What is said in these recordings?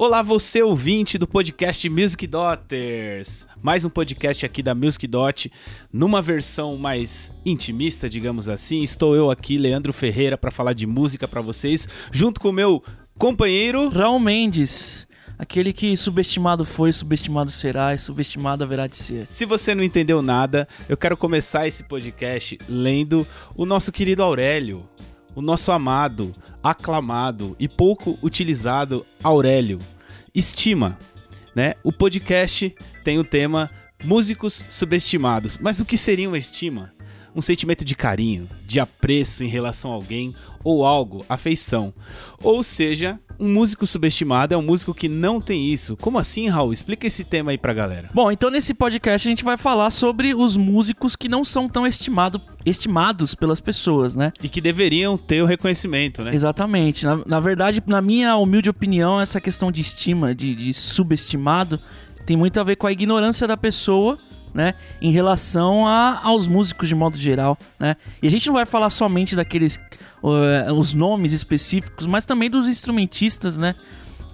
Olá, você ouvinte do podcast Music Daughters. Mais um podcast aqui da Music Dot, numa versão mais intimista, digamos assim. Estou eu aqui, Leandro Ferreira, para falar de música para vocês, junto com o meu companheiro Raul Mendes. Aquele que subestimado foi, subestimado será e subestimado haverá de ser. Se você não entendeu nada, eu quero começar esse podcast lendo o nosso querido Aurélio, o nosso amado, aclamado e pouco utilizado Aurélio. Estima, né? O podcast tem o tema Músicos Subestimados. Mas o que seria uma estima? Um sentimento de carinho, de apreço em relação a alguém ou algo, afeição. Ou seja, um músico subestimado é um músico que não tem isso. Como assim, Raul? Explica esse tema aí pra galera. Bom, então nesse podcast a gente vai falar sobre os músicos que não são tão estimado, estimados pelas pessoas, né? E que deveriam ter o reconhecimento, né? Exatamente. Na, na verdade, na minha humilde opinião, essa questão de estima, de, de subestimado, tem muito a ver com a ignorância da pessoa né, em relação a, aos músicos de modo geral, né? E a gente não vai falar somente daqueles uh, os nomes específicos, mas também dos instrumentistas, né?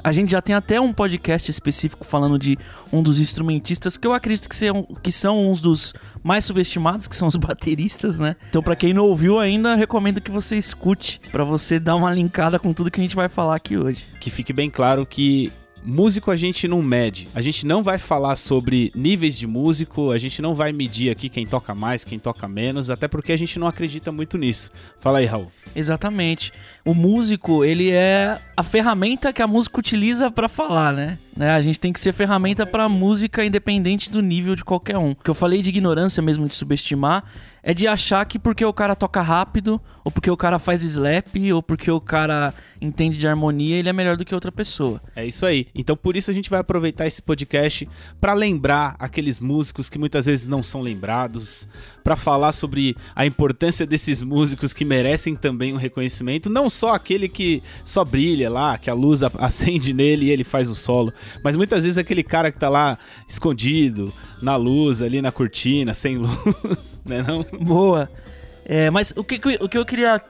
A gente já tem até um podcast específico falando de um dos instrumentistas que eu acredito que, sejam, que são uns dos mais subestimados, que são os bateristas, né? Então, para quem não ouviu ainda, recomendo que você escute para você dar uma linkada com tudo que a gente vai falar aqui hoje. Que fique bem claro que músico a gente não mede. A gente não vai falar sobre níveis de músico, a gente não vai medir aqui quem toca mais, quem toca menos, até porque a gente não acredita muito nisso. Fala aí, Raul. Exatamente. O músico, ele é a ferramenta que a música utiliza para falar, né? né? A gente tem que ser ferramenta para música independente do nível de qualquer um. O que eu falei de ignorância mesmo, de subestimar, é de achar que porque o cara toca rápido, ou porque o cara faz slap, ou porque o cara entende de harmonia, ele é melhor do que outra pessoa. É isso aí. Então por isso a gente vai aproveitar esse podcast para lembrar aqueles músicos que muitas vezes não são lembrados, para falar sobre a importância desses músicos que merecem também um reconhecimento, não só aquele que só brilha lá, que a luz acende nele e ele faz o solo, mas muitas vezes aquele cara que tá lá escondido, na luz, ali na cortina, sem luz, né não? Boa. É, mas o que, o que eu queria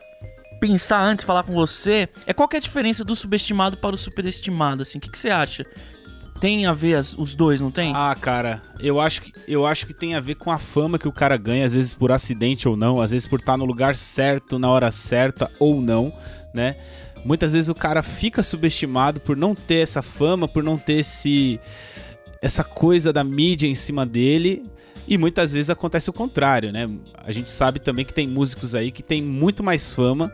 pensar antes, falar com você, é qual é a diferença do subestimado para o superestimado, assim, o que, que você acha? Tem a ver as, os dois, não tem? Ah, cara, eu acho, que, eu acho que tem a ver com a fama que o cara ganha, às vezes por acidente ou não, às vezes por estar no lugar certo, na hora certa ou não, né? Muitas vezes o cara fica subestimado por não ter essa fama, por não ter esse essa coisa da mídia em cima dele. E muitas vezes acontece o contrário, né? A gente sabe também que tem músicos aí que tem muito mais fama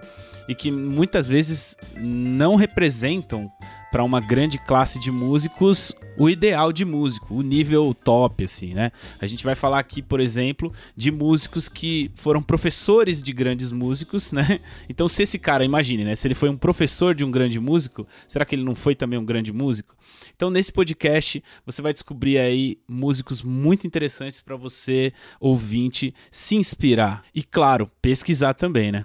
e que muitas vezes não representam para uma grande classe de músicos o ideal de músico, o nível top, assim, né? A gente vai falar aqui, por exemplo, de músicos que foram professores de grandes músicos, né? Então, se esse cara, imagine, né? Se ele foi um professor de um grande músico, será que ele não foi também um grande músico? Então, nesse podcast, você vai descobrir aí músicos muito interessantes para você, ouvinte, se inspirar. E, claro, pesquisar também, né?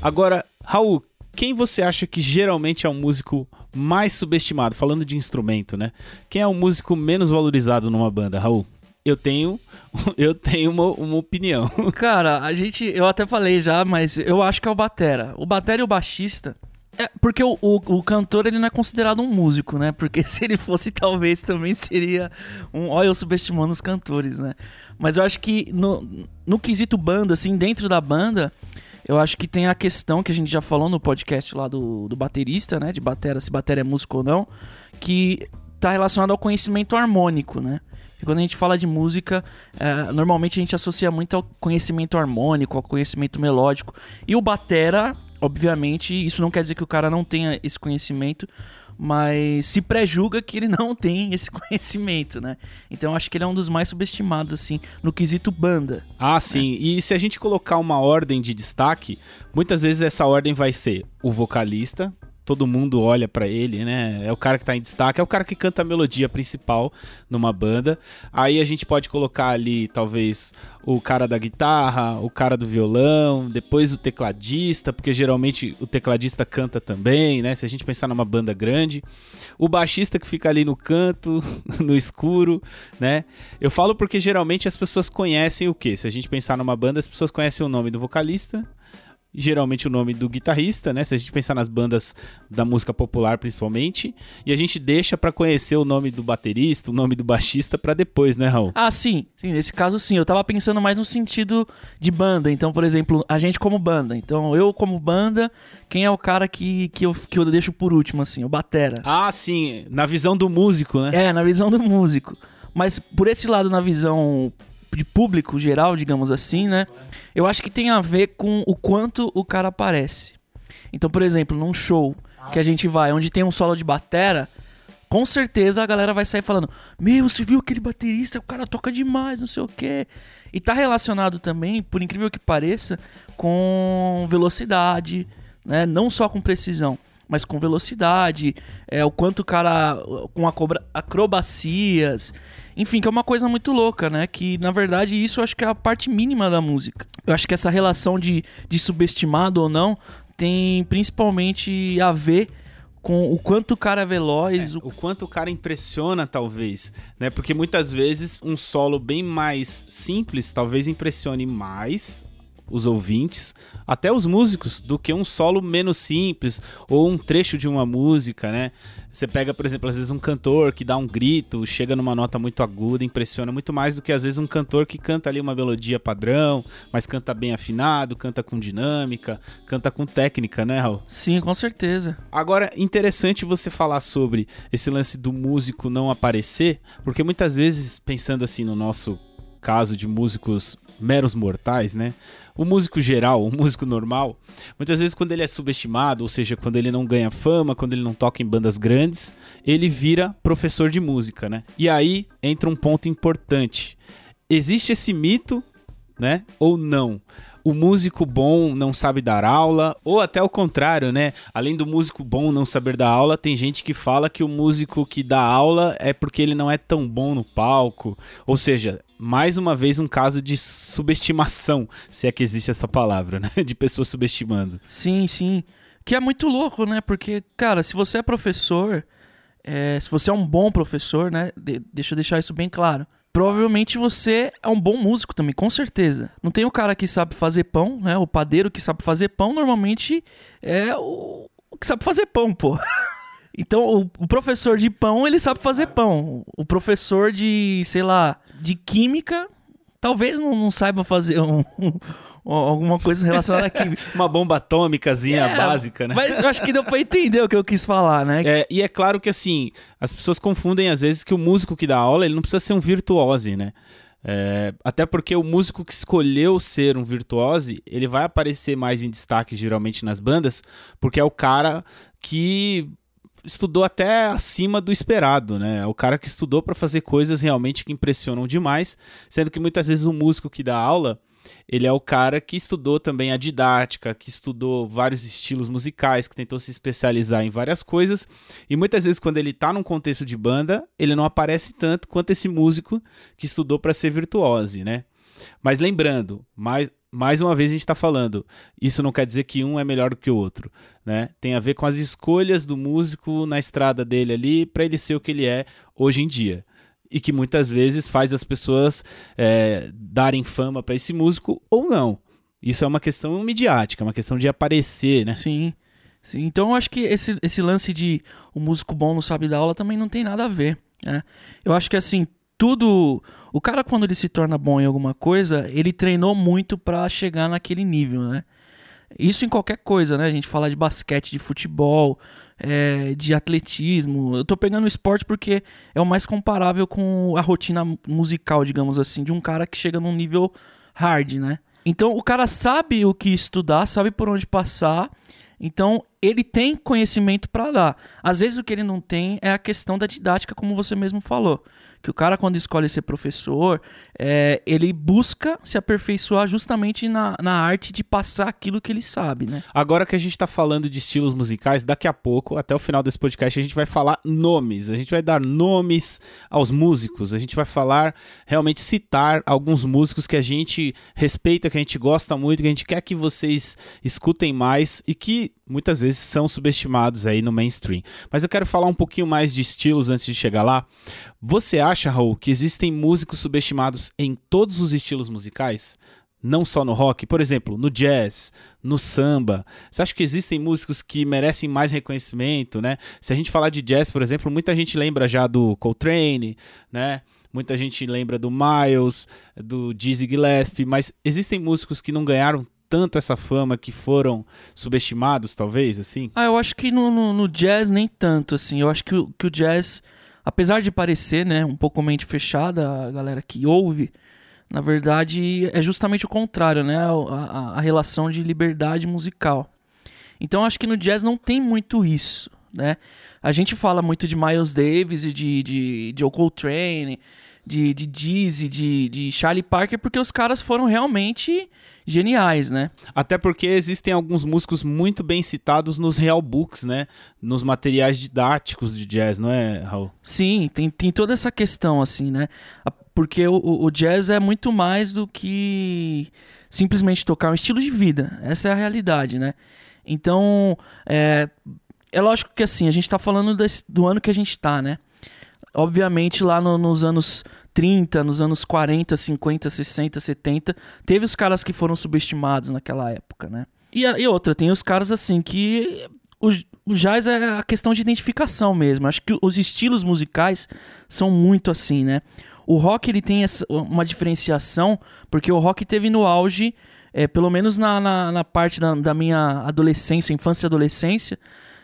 Agora, Raul, quem você acha que geralmente é o um músico mais subestimado? Falando de instrumento, né? Quem é o músico menos valorizado numa banda, Raul? Eu tenho, eu tenho uma, uma opinião. Cara, a gente, eu até falei já, mas eu acho que é o batera. O batera e o baixista. É, porque o, o, o, cantor ele não é considerado um músico, né? Porque se ele fosse, talvez também seria um. Olha, eu subestimando os cantores, né? Mas eu acho que no, no quesito banda, assim, dentro da banda, eu acho que tem a questão que a gente já falou no podcast lá do, do baterista, né? De batera, se batera é músico ou não, que tá relacionado ao conhecimento harmônico, né? E quando a gente fala de música, é, normalmente a gente associa muito ao conhecimento harmônico, ao conhecimento melódico. E o batera, obviamente, isso não quer dizer que o cara não tenha esse conhecimento, mas se pré-julga que ele não tem esse conhecimento, né? Então acho que ele é um dos mais subestimados, assim, no quesito banda. Ah, sim. E se a gente colocar uma ordem de destaque, muitas vezes essa ordem vai ser o vocalista, todo mundo olha para ele, né? É o cara que tá em destaque, é o cara que canta a melodia principal numa banda. Aí a gente pode colocar ali, talvez, o cara da guitarra, o cara do violão, depois o tecladista, porque geralmente o tecladista canta também, né? Se a gente pensar numa banda grande. O baixista que fica ali no canto, no escuro, né? Eu falo porque geralmente as pessoas conhecem o quê? Se a gente pensar numa banda, as pessoas conhecem o nome do vocalista, geralmente o nome do guitarrista, né? Se a gente pensar nas bandas da música popular principalmente, e a gente deixa para conhecer o nome do baterista, o nome do baixista para depois, né, Raul? Ah, sim, sim, nesse caso sim. Eu tava pensando mais no sentido de banda. Então, por exemplo, a gente como banda. Então, eu como banda, quem é o cara que, que, eu, que eu deixo por último, assim? O batera. Ah, sim, na visão do músico, né? É, na visão do músico. Mas por esse lado, na visão de público geral, digamos assim, né? Eu acho que tem a ver com o quanto o cara aparece. Então, por exemplo, num show que a gente vai, onde tem um solo de batera, com certeza a galera vai sair falando: Meu, você viu aquele baterista? O cara toca demais, não sei o quê. E tá relacionado também, por incrível que pareça, com velocidade, né? Não só com precisão, mas com velocidade, é, o quanto o cara. com acrobacias. Enfim, que é uma coisa muito louca, né? Que na verdade isso eu acho que é a parte mínima da música. Eu acho que essa relação de, de subestimado ou não tem principalmente a ver com o quanto o cara é veloz. É, o... o... quanto o cara impressiona, talvez. Né? Porque muitas vezes um solo bem mais simples talvez impressione mais os ouvintes, até os músicos, do que um solo menos simples ou um trecho de uma música, né? Você pega, por exemplo, às vezes um cantor que dá um grito, chega numa nota muito aguda, impressiona muito mais do que às vezes um cantor que canta ali uma melodia padrão, mas canta bem afinado, canta com dinâmica, canta com técnica, né, Raul? Sim, com certeza. Agora, interessante você falar sobre esse lance do músico não aparecer, porque muitas vezes, pensando assim no nosso caso de músicos meros mortais, né? O músico geral, o músico normal, muitas vezes quando ele é subestimado, ou seja, quando ele não ganha fama, quando ele não toca em bandas grandes, ele vira professor de música, né? E aí entra um ponto importante. Existe esse mito, né? Ou não? O músico bom não sabe dar aula, ou até o contrário, né? Além do músico bom não saber dar aula, tem gente que fala que o músico que dá aula é porque ele não é tão bom no palco. Ou seja, mais uma vez um caso de subestimação, se é que existe essa palavra, né? De pessoas subestimando. Sim, sim. Que é muito louco, né? Porque, cara, se você é professor, é, se você é um bom professor, né? De, deixa eu deixar isso bem claro provavelmente você é um bom músico também, com certeza. Não tem o cara que sabe fazer pão, né? O padeiro que sabe fazer pão, normalmente é o, o que sabe fazer pão, pô. Então, o, o, professor de pão, ele sabe fazer pão. O professor de, sei lá, de química, talvez não, não saiba fazer um, alguma coisa relacionada a química. Uma bomba atômicazinha é, básica, né? Mas eu acho que deu pra entender o que eu quis falar, né? É, e é claro que, assim, as pessoas confundem às vezes que o músico que dá aula, ele não precisa ser um virtuose, né? É, até porque o músico que escolheu ser um virtuose, ele vai aparecer mais em destaque geralmente nas bandas, porque é o cara que estudou até acima do esperado, né? É o cara que estudou para fazer coisas realmente que impressionam demais, sendo que muitas vezes o músico que dá aula, ele é o cara que estudou também a didática, que estudou vários estilos musicais, que tentou se especializar em várias coisas. E muitas vezes, quando ele está num contexto de banda, ele não aparece tanto quanto esse músico que estudou para ser virtuose, né? Mas lembrando, mais, mais uma vez a gente está falando, isso não quer dizer que um é melhor do que o outro, né? Tem a ver com as escolhas do músico na estrada dele ali para ele ser o que ele é hoje em dia e que muitas vezes faz as pessoas é, darem fama para esse músico ou não. Isso é uma questão midiática, uma questão de aparecer, né? Sim. Sim. Então eu acho que esse, esse lance de o músico bom não sabe dar aula também não tem nada a ver. Né? Eu acho que assim, tudo. O cara, quando ele se torna bom em alguma coisa, ele treinou muito para chegar naquele nível, né? Isso em qualquer coisa, né? A gente fala de basquete, de futebol, é, de atletismo. Eu tô pegando o esporte porque é o mais comparável com a rotina musical, digamos assim, de um cara que chega num nível hard, né? Então o cara sabe o que estudar, sabe por onde passar. Então ele tem conhecimento para dar. Às vezes o que ele não tem é a questão da didática, como você mesmo falou que o cara, quando escolhe ser professor, é, ele busca se aperfeiçoar justamente na, na arte de passar aquilo que ele sabe, né? Agora que a gente tá falando de estilos musicais, daqui a pouco, até o final desse podcast, a gente vai falar nomes. A gente vai dar nomes aos músicos. A gente vai falar, realmente citar alguns músicos que a gente respeita, que a gente gosta muito, que a gente quer que vocês escutem mais e que muitas vezes são subestimados aí no mainstream. Mas eu quero falar um pouquinho mais de estilos antes de chegar lá. Você acha, Raul, que existem músicos subestimados em todos os estilos musicais? não só no rock, por exemplo, no jazz, no samba. Você acha que existem músicos que merecem mais reconhecimento, né? Se a gente falar de jazz, por exemplo, muita gente lembra já do Coltrane, né? Muita gente lembra do Miles, do Dizzy Gillespie, mas existem músicos que não ganharam tanto essa fama que foram subestimados, talvez, assim? Ah, eu acho que no, no, no jazz nem tanto, assim. Eu acho que que o jazz, apesar de parecer, né, um pouco mente fechada, a galera que ouve, na verdade, é justamente o contrário, né? A, a, relação de liberdade musical. Então, acho que no jazz não tem muito isso, né? A gente fala muito de Miles Davis e de, de, de Coltrane, de, de Dizzy, de, de Charlie Parker, porque os caras foram realmente geniais, né? Até porque existem alguns músicos muito bem citados nos real books, né? Nos materiais didáticos de jazz, não é, Raul? Sim, tem, tem toda essa questão, assim, né? Porque o, o jazz é muito mais do que simplesmente tocar um estilo de vida. Essa é a realidade, né? Então, é, é lógico que assim, a gente tá falando desse, do ano que a gente tá, né? Obviamente, lá no, nos anos 30, nos anos 40, 50, 60, 70, teve os caras que foram subestimados naquela época, né? E, e outra, tem os caras assim que. O, o jazz é a questão de identificação mesmo. Acho que os estilos musicais são muito assim, né? O rock ele tem essa, uma diferenciação, porque o rock teve no auge, é, pelo menos na, na, na parte da, da, minha adolescência, infância e adolescência,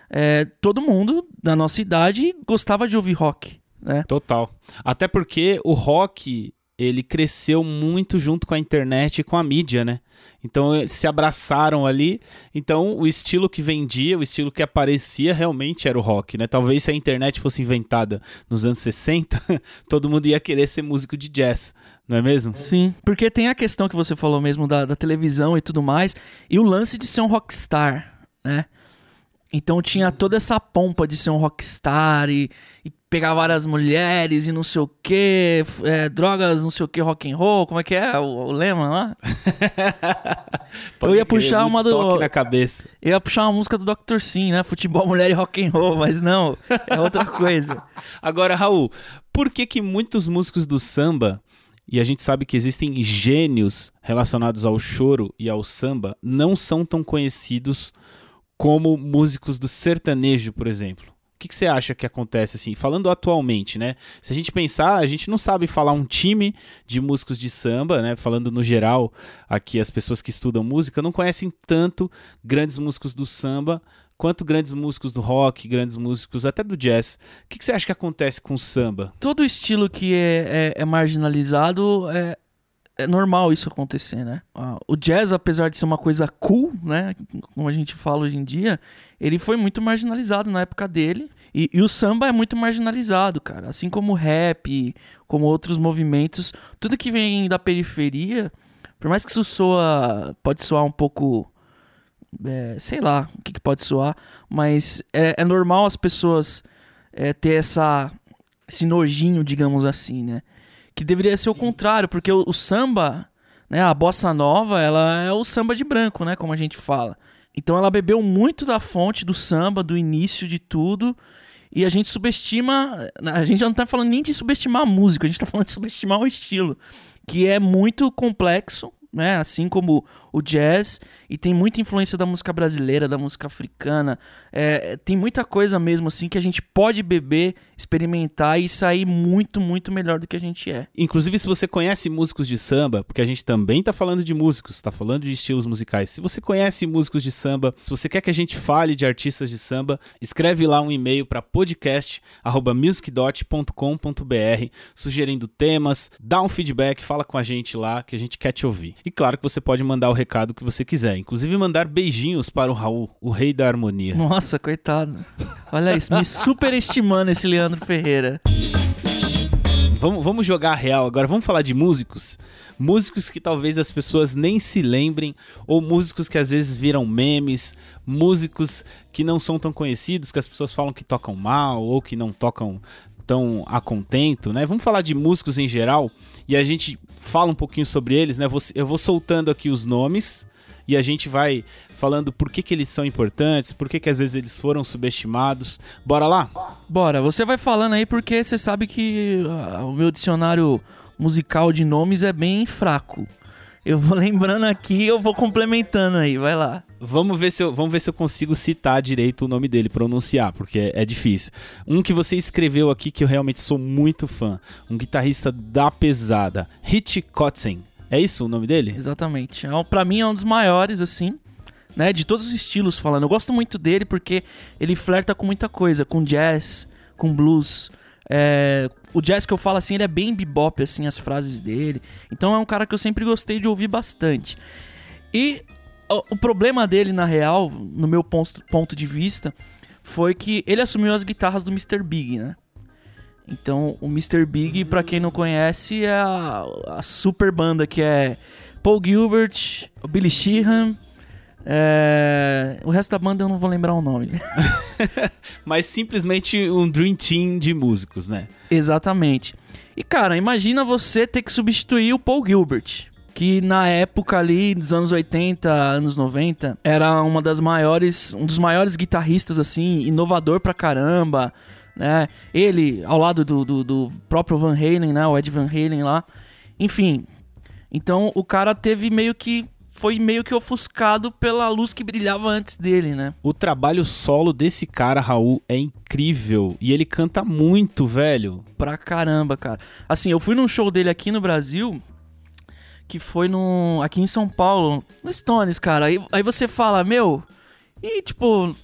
é, todo mundo da nossa idade gostava de ouvir rock né? Total. Até porque o rock ele cresceu muito junto com a internet e com a mídia, né? Então eh, se abraçaram ali. Então o estilo que vendia, o estilo que aparecia realmente era o rock, né? Talvez se a internet fosse inventada nos anos 60, todo mundo ia querer ser músico de jazz, não é mesmo? Sim, porque tem a questão que você falou mesmo da, da televisão e tudo mais, e o lance de ser um rockstar, né? Então tinha toda essa pompa de ser um rockstar e, e pegar várias mulheres e não sei o que, é, drogas, não sei o que, rock and roll, como é que é o, o lema lá? eu ia puxar uma do na cabeça. Eu ia puxar uma música do Dr. Sim, né? Futebol, mulher e rock and roll, mas não, é outra coisa. Agora, Raul, por que que muitos músicos do samba e a gente sabe que existem gênios relacionados ao choro e ao samba não são tão conhecidos como músicos do sertanejo, por exemplo. O que, que, você acha que acontece assim? Falando atualmente, né? Se a gente pensar, a gente não sabe falar um time de músicos de samba, né? Falando no geral, aqui as pessoas que estudam música não conhecem tanto grandes músicos do samba quanto grandes músicos do rock, grandes músicos até do jazz. O que, que você acha que acontece com o samba? Todo estilo que é, é, é marginalizado é, é normal isso acontecer, né? O jazz, apesar de ser uma coisa cool, né? Como a gente fala hoje em dia, ele foi muito marginalizado na época dele. E, e, o samba é muito marginalizado, cara. Assim como o rap, como outros movimentos. Tudo que vem da periferia, por mais que isso soa. pode soar um pouco. É, sei lá o que, que, pode soar, mas é, é normal as pessoas é, ter essa, esse nojinho, digamos assim, né? Que deveria ser o contrário, porque o, o, samba, né, a bossa nova, ela é o samba de branco, né, como a gente fala. Então ela bebeu muito da fonte do samba, do início de tudo, e a gente subestima, a gente não tá falando nem de subestimar a música, a gente tá falando de subestimar o estilo, que é muito complexo, né? Assim como o jazz, e tem muita influência da música brasileira, da música africana. É, tem muita coisa mesmo assim que a gente pode beber, experimentar e sair muito, muito melhor do que a gente é. Inclusive, se você conhece músicos de samba, porque a gente também tá falando de músicos, tá falando de estilos musicais. Se você conhece músicos de samba, se você quer que a gente fale de artistas de samba, escreve lá um e-mail para podcast@musicdot.com.br sugerindo temas, dá um feedback, fala com a gente lá que a gente quer te ouvir. E claro que você pode mandar o recado que você quiser, inclusive mandar beijinhos para o Raul, o rei da harmonia. Nossa, coitado. Olha isso, me superestimando esse Leandro Ferreira. Vamos, vamos jogar a real agora, vamos falar de músicos. Músicos que talvez as pessoas nem se lembrem, ou músicos que às vezes viram memes, músicos que não são tão conhecidos, que as pessoas falam que tocam mal ou que não tocam tão a contento, né? Vamos falar de músicos em geral e a gente fala um pouquinho sobre eles, né? Eu vou soltando aqui os nomes e a gente vai falando por que, que eles são importantes, por que, que às vezes eles foram subestimados. Bora lá? Bora, você vai falando aí porque você sabe que uh, o meu dicionário musical de nomes é bem fraco. Eu vou lembrando aqui, eu vou complementando aí, vai lá. Vamos ver se eu, vamos ver se eu consigo citar direito o nome dele, pronunciar, porque é, é difícil. Um que você escreveu aqui que eu realmente sou muito fã, um guitarrista da pesada, Hit Kotzen. É isso o nome dele? Exatamente. É, para mim é um dos maiores assim, né, de todos os estilos falando. Eu gosto muito dele porque ele flerta com muita coisa, com jazz, com blues, é, o jazz que eu falo assim, ele é bem bebop, assim, as frases dele. Então é um cara que eu sempre gostei de ouvir bastante. E o, o problema dele, na real, no meu ponto, ponto de vista, foi que ele assumiu as guitarras do Mr. Big, né? Então, o Mr. Big, para quem não conhece, é a, a, super banda que é Paul Gilbert, Billy Sheehan, é... O resto da banda eu não vou lembrar o nome. Mas simplesmente um Dream Team de músicos, né? Exatamente. E cara, imagina você ter que substituir o Paul Gilbert. Que na época ali dos anos 80, anos 90, era uma das maiores, um dos maiores guitarristas, assim, inovador pra caramba, né? Ele, ao lado do, do, do próprio Van Halen, né? O Ed Van Halen lá. Enfim. Então o cara teve meio que foi meio que ofuscado pela luz que brilhava antes dele, né? O trabalho solo desse cara, Raul, é incrível. E ele canta muito, velho. Pra caramba, cara. Assim, eu fui num show dele aqui no Brasil, que foi no, aqui em São Paulo, no Stones, cara. Aí, aí você fala, meu. E, tipo,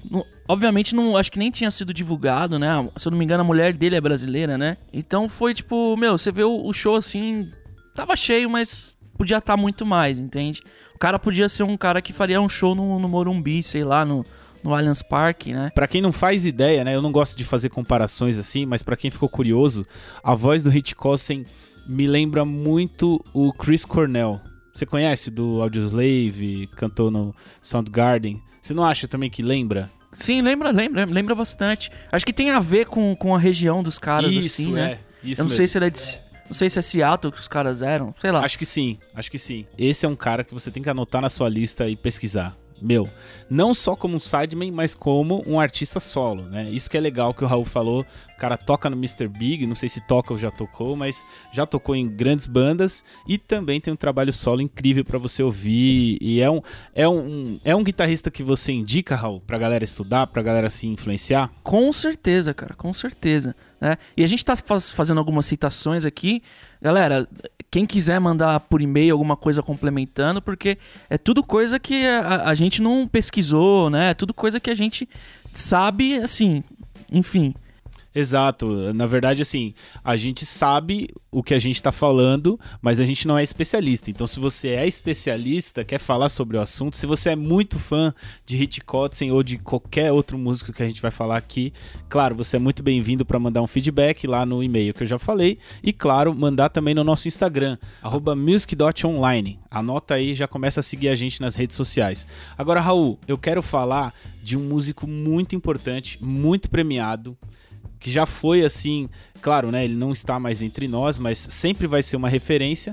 obviamente não acho que nem tinha sido divulgado, né? Se eu não me engano, a mulher dele é brasileira, né? Então foi tipo, meu, você vê o, o show assim, tava cheio, mas podia estar tá muito mais, entende? cara podia ser um cara que faria um show no, no Morumbi, sei lá, no, no Allianz Parque, né? Pra quem não faz ideia, né? Eu não gosto de fazer comparações assim, mas para quem ficou curioso, a voz do Hit Kossen me lembra muito o Chris Cornell. Você conhece do Audioslave, cantou no Soundgarden. Você não acha também que lembra? Sim, lembra, lembra, lembra bastante. Acho que tem a ver com, com a região dos caras, isso, assim, né? É, isso Eu não mesmo. sei se ele é de não sei se é Seattle que os caras eram, sei lá. Acho que sim, acho que sim. Esse é um cara que você tem que anotar na sua lista e pesquisar meu, não só como um sideman, mas como um artista solo, né? Isso que é legal que o Raul falou. O cara toca no Mr. Big, não sei se toca ou já tocou, mas já tocou em grandes bandas e também tem um trabalho solo incrível para você ouvir. E é um, é, um, é um guitarrista que você indica, Raul, pra galera estudar, pra galera se influenciar? Com certeza, cara, com certeza. Né? E a gente tá faz, fazendo algumas citações aqui. Galera, quem quiser mandar por e-mail alguma coisa complementando, porque é tudo coisa que a, a gente não pesquisou, né? É tudo coisa que a gente sabe, assim, enfim. Exato. Na verdade, assim, a gente sabe o que a gente está falando, mas a gente não é especialista. Então, se você é especialista, quer falar sobre o assunto, se você é muito fã de Hit Kotzen ou de qualquer outro músico que a gente vai falar aqui, claro, você é muito bem-vindo para mandar um feedback lá no e-mail que eu já falei. E, claro, mandar também no nosso Instagram, music.online. Anota aí, já começa a seguir a gente nas redes sociais. Agora, Raul, eu quero falar de um músico muito importante, muito premiado que já foi assim, claro, né? Ele não está mais entre nós, mas sempre vai ser uma referência,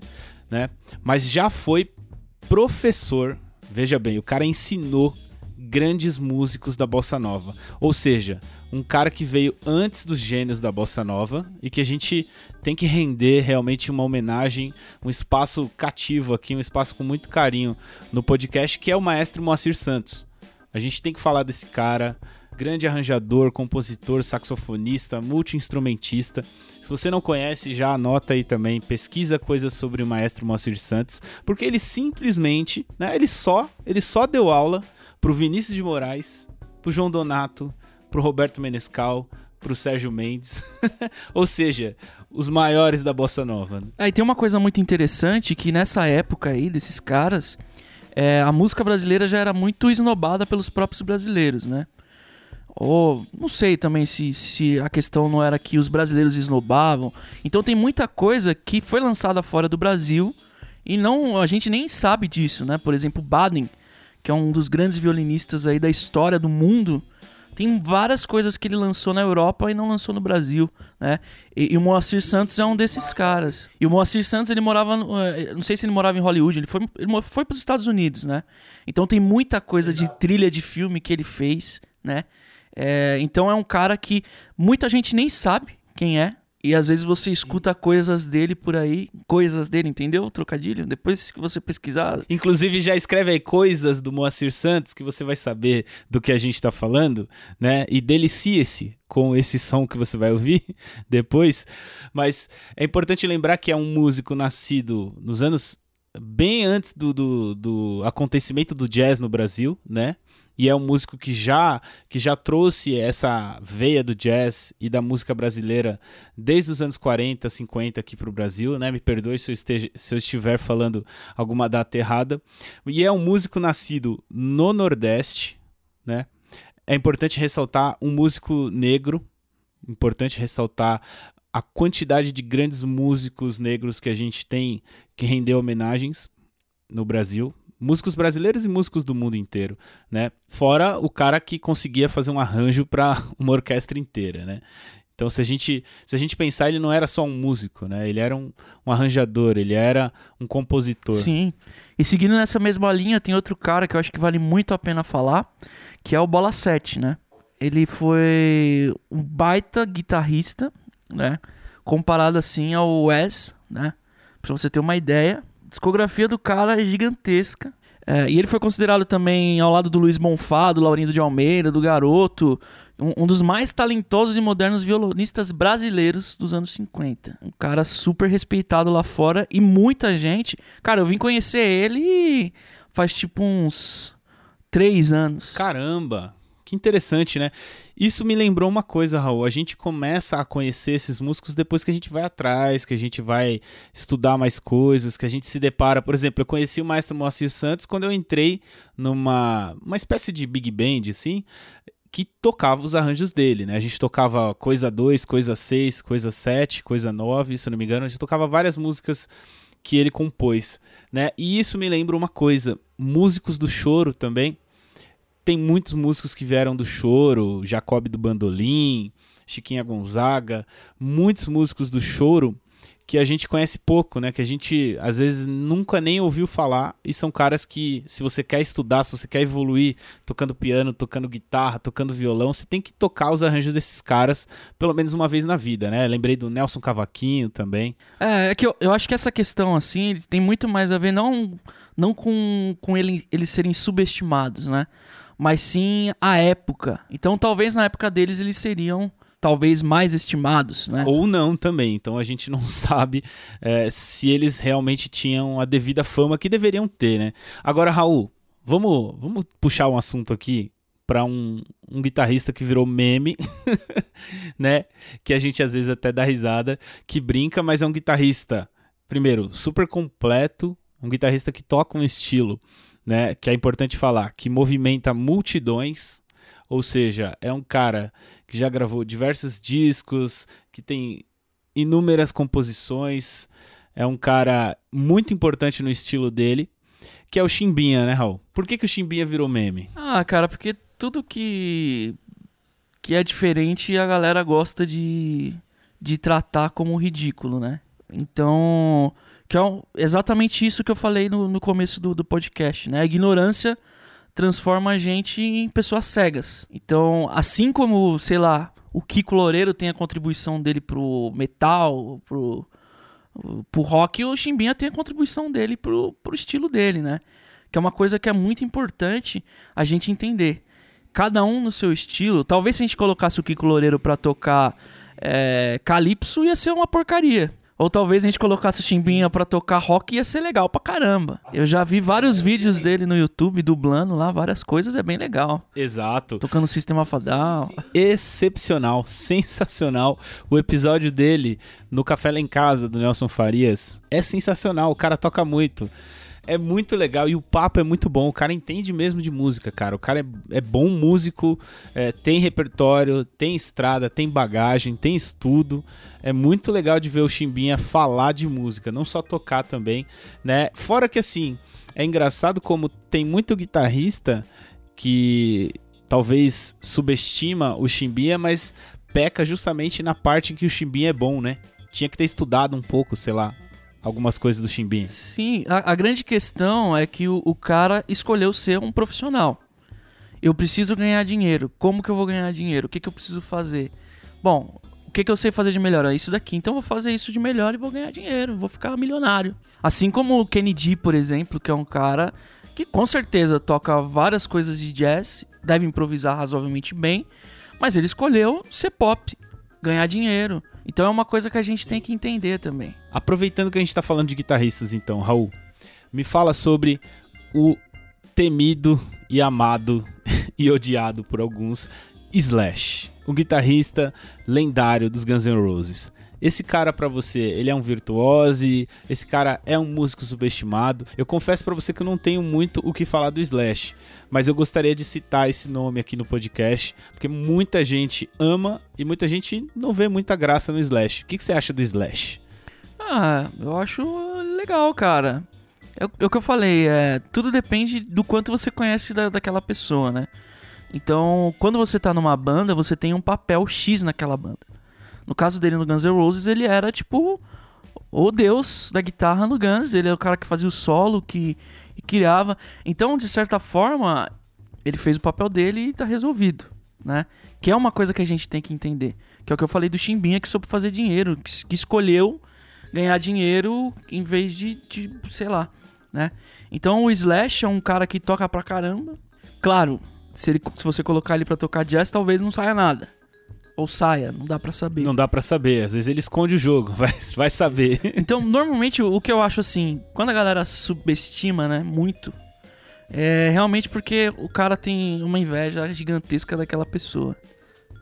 né? Mas já foi professor. Veja bem, o cara ensinou grandes músicos da bossa nova. Ou seja, um cara que veio antes dos gênios da bossa nova e que a gente tem que render realmente uma homenagem, um espaço cativo aqui, um espaço com muito carinho no podcast, que é o maestro Moacir Santos. A gente tem que falar desse cara, grande arranjador, compositor, saxofonista, multi-instrumentista. Se você não conhece, já anota aí também, pesquisa coisas sobre o maestro Moacir Santos, porque ele simplesmente, né, ele só, ele só deu aula pro Vinícius de Moraes, pro João Donato, pro Roberto Menescal, pro Sérgio Mendes, ou seja, os maiores da bossa nova. Né? Aí tem uma coisa muito interessante que nessa época aí desses caras, é, a música brasileira já era muito esnobada pelos próprios brasileiros, né? Ou não sei também se, se a questão não era que os brasileiros esnobavam. Então tem muita coisa que foi lançada fora do Brasil e não a gente nem sabe disso, né? Por exemplo, Baden, que é um dos grandes violinistas aí da história do mundo, tem várias coisas que ele lançou na Europa e não lançou no Brasil, né? E, e o Moacir Santos é um desses caras. E o Moacir Santos, ele morava, eh, não sei se ele morava em Hollywood, ele foi, ele foi para os Estados Unidos, né? Então tem muita coisa de trilha de filme que ele fez, né? É, então é um cara que muita gente nem sabe quem é, E às vezes você escuta coisas dele por aí, coisas dele, entendeu? Trocadilho. Depois que você pesquisar. Inclusive, já escreve aí coisas do Moacir Santos que você vai saber do que a gente tá falando, né? E delicie-se com esse som que você vai ouvir depois. Mas é importante lembrar que é um músico nascido nos anos bem antes do, do, do acontecimento do jazz no Brasil, né? E é um músico que já que já trouxe essa veia do jazz e da música brasileira desde os anos 40, 50 aqui para o Brasil, né? Me perdoe se eu, esteja, se eu estiver falando alguma data errada. E é um músico nascido no Nordeste, né? É importante ressaltar um músico negro, importante ressaltar a quantidade de grandes músicos negros que a gente tem que rendeu homenagens no Brasil, músicos brasileiros e músicos do mundo inteiro, né? Fora o cara que conseguia fazer um arranjo para uma orquestra inteira, né? Então, se a gente, se a gente pensar, ele não era só um músico, né? Ele era um, um arranjador, ele era um compositor. Sim. E seguindo nessa mesma linha, tem outro cara que eu acho que vale muito a pena falar, que é o Bola 7, né? Ele foi um baita guitarrista, né? Comparado assim ao Wes, né? Pra você ter uma ideia, discografia do cara é gigantesca. É, e ele foi considerado também, ao lado do Luiz Bonfá, do Laurindo de Almeida, do Garoto, um, um, dos mais talentosos e modernos violonistas brasileiros dos anos 50. Um cara super respeitado lá fora e muita gente. Cara, eu vim conhecer ele faz tipo uns três anos. Caramba! Que interessante, né? Isso me lembrou uma coisa, Raul. A gente começa a conhecer esses músicos depois que a gente vai atrás, que a gente vai estudar mais coisas, que a gente se depara. Por exemplo, eu conheci o maestro Moacir Santos quando eu entrei numa uma espécie de big band, assim, que tocava os arranjos dele, né? A gente tocava coisa 2, coisa 6, coisa 7, coisa 9, se não me engano. A gente tocava várias músicas que ele compôs, né? E isso me lembra uma coisa. Músicos do choro também tem muitos músicos que vieram do choro, Jacob do Bandolim, Chiquinha Gonzaga, muitos músicos do choro que a gente conhece pouco, né? Que a gente às vezes nunca nem ouviu falar e são caras que, se você quer estudar, se você quer evoluir tocando piano, tocando guitarra, tocando violão, você tem que tocar os arranjos desses caras pelo menos uma vez na vida, né? Lembrei do Nelson Cavaquinho também. É, é que eu, eu acho que essa questão assim tem muito mais a ver não não com, com ele, eles serem subestimados, né? Mas sim a época. Então talvez na época deles eles seriam talvez mais estimados, né? Ou não também. Então a gente não sabe é, se eles realmente tinham a devida fama que deveriam ter, né? Agora, Raul, vamos, vamos puxar um assunto aqui para um, um guitarrista que virou meme, né? Que a gente às vezes até dá risada, que brinca, mas é um guitarrista, primeiro, super completo, um guitarrista que toca um estilo né, que é importante falar, que movimenta multidões, ou seja, é um cara que já gravou diversos discos, que tem inúmeras composições, é um cara muito importante no estilo dele, que é o Chimbinha, né, Raul? Por que, que o Chimbinha virou meme? Ah, cara, porque tudo que, que é diferente a galera gosta de, de tratar como ridículo, né? Então, que é exatamente isso que eu falei no, no começo do, do podcast, né? A ignorância transforma a gente em pessoas cegas. Então, assim como, sei lá, o Kiko Loureiro tem a contribuição dele pro metal, pro, pro rock, o Chimbinha tem a contribuição dele pro, pro estilo dele, né? Que é uma coisa que é muito importante a gente entender. Cada um no seu estilo. Talvez se a gente colocasse o Kiko Loureiro pra tocar é, Calypso, ia ser uma porcaria. Ou talvez a gente colocasse o Chimbinha pra tocar rock ia ser legal pra caramba. Eu já vi vários vídeos dele no YouTube dublando lá várias coisas, é bem legal. Exato. Tocando Sistema Fadal. Excepcional, sensacional. O episódio dele no Café Lá em Casa do Nelson Farias é sensacional, o cara toca muito é muito legal e o papo é muito bom. O cara entende mesmo de música, cara. O cara é, é bom músico, é, tem repertório, tem estrada, tem bagagem, tem estudo. É muito legal de ver o Chimbinha falar de música, não só tocar também, né? Fora que assim, é engraçado como tem muito guitarrista que talvez subestima o Chimbinha, mas peca justamente na parte em que o Chimbinha é bom, né? Tinha que ter estudado um pouco, sei lá, algumas coisas do Chimbinha. Sim, a, a grande questão é que o, o, cara escolheu ser um profissional. Eu preciso ganhar dinheiro. Como que eu vou ganhar dinheiro? O que, que eu preciso fazer? Bom, o que, que eu sei fazer de melhor? É isso daqui. Então eu vou fazer isso de melhor e vou ganhar dinheiro, vou ficar milionário. Assim como o Kennedy, por exemplo, que é um cara que com certeza toca várias coisas de jazz, deve improvisar razoavelmente bem, mas ele escolheu ser pop, ganhar dinheiro. Então é uma coisa que a gente tem que entender também. Aproveitando que a gente tá falando de guitarristas, então, Raul, me fala sobre o temido e amado e odiado por alguns Slash, o guitarrista lendário dos Guns N' Roses. Esse cara para você, ele é um virtuose, esse cara é um músico subestimado. Eu confesso para você que eu não tenho muito o que falar do Slash, mas eu gostaria de citar esse nome aqui no podcast, porque muita gente ama e muita gente não vê muita graça no Slash. O que, que você acha do Slash? Ah, eu acho legal, cara. É, é o que eu falei, é, tudo depende do quanto você conhece da, daquela pessoa, né? Então, quando você tá numa banda, você tem um papel X naquela banda. No caso dele no Guns N' Roses, ele era tipo o deus da guitarra no Guns. Ele é o cara que fazia o solo, que, que criava. Então, de certa forma, ele fez o papel dele e tá resolvido, né? Que é uma coisa que a gente tem que entender. Que é o que eu falei do Chimbinha, que soube fazer dinheiro, que, que escolheu ganhar dinheiro em vez de, de, sei lá, né? Então o Slash é um cara que toca pra caramba. Claro, se, ele, se você colocar ele para tocar jazz, talvez não saia nada. Ou saia, não dá para saber. Não dá para saber, às vezes ele esconde o jogo, vai, vai saber. Então, normalmente o que eu acho assim, quando a galera subestima, né, muito, é realmente porque o cara tem uma inveja gigantesca daquela pessoa,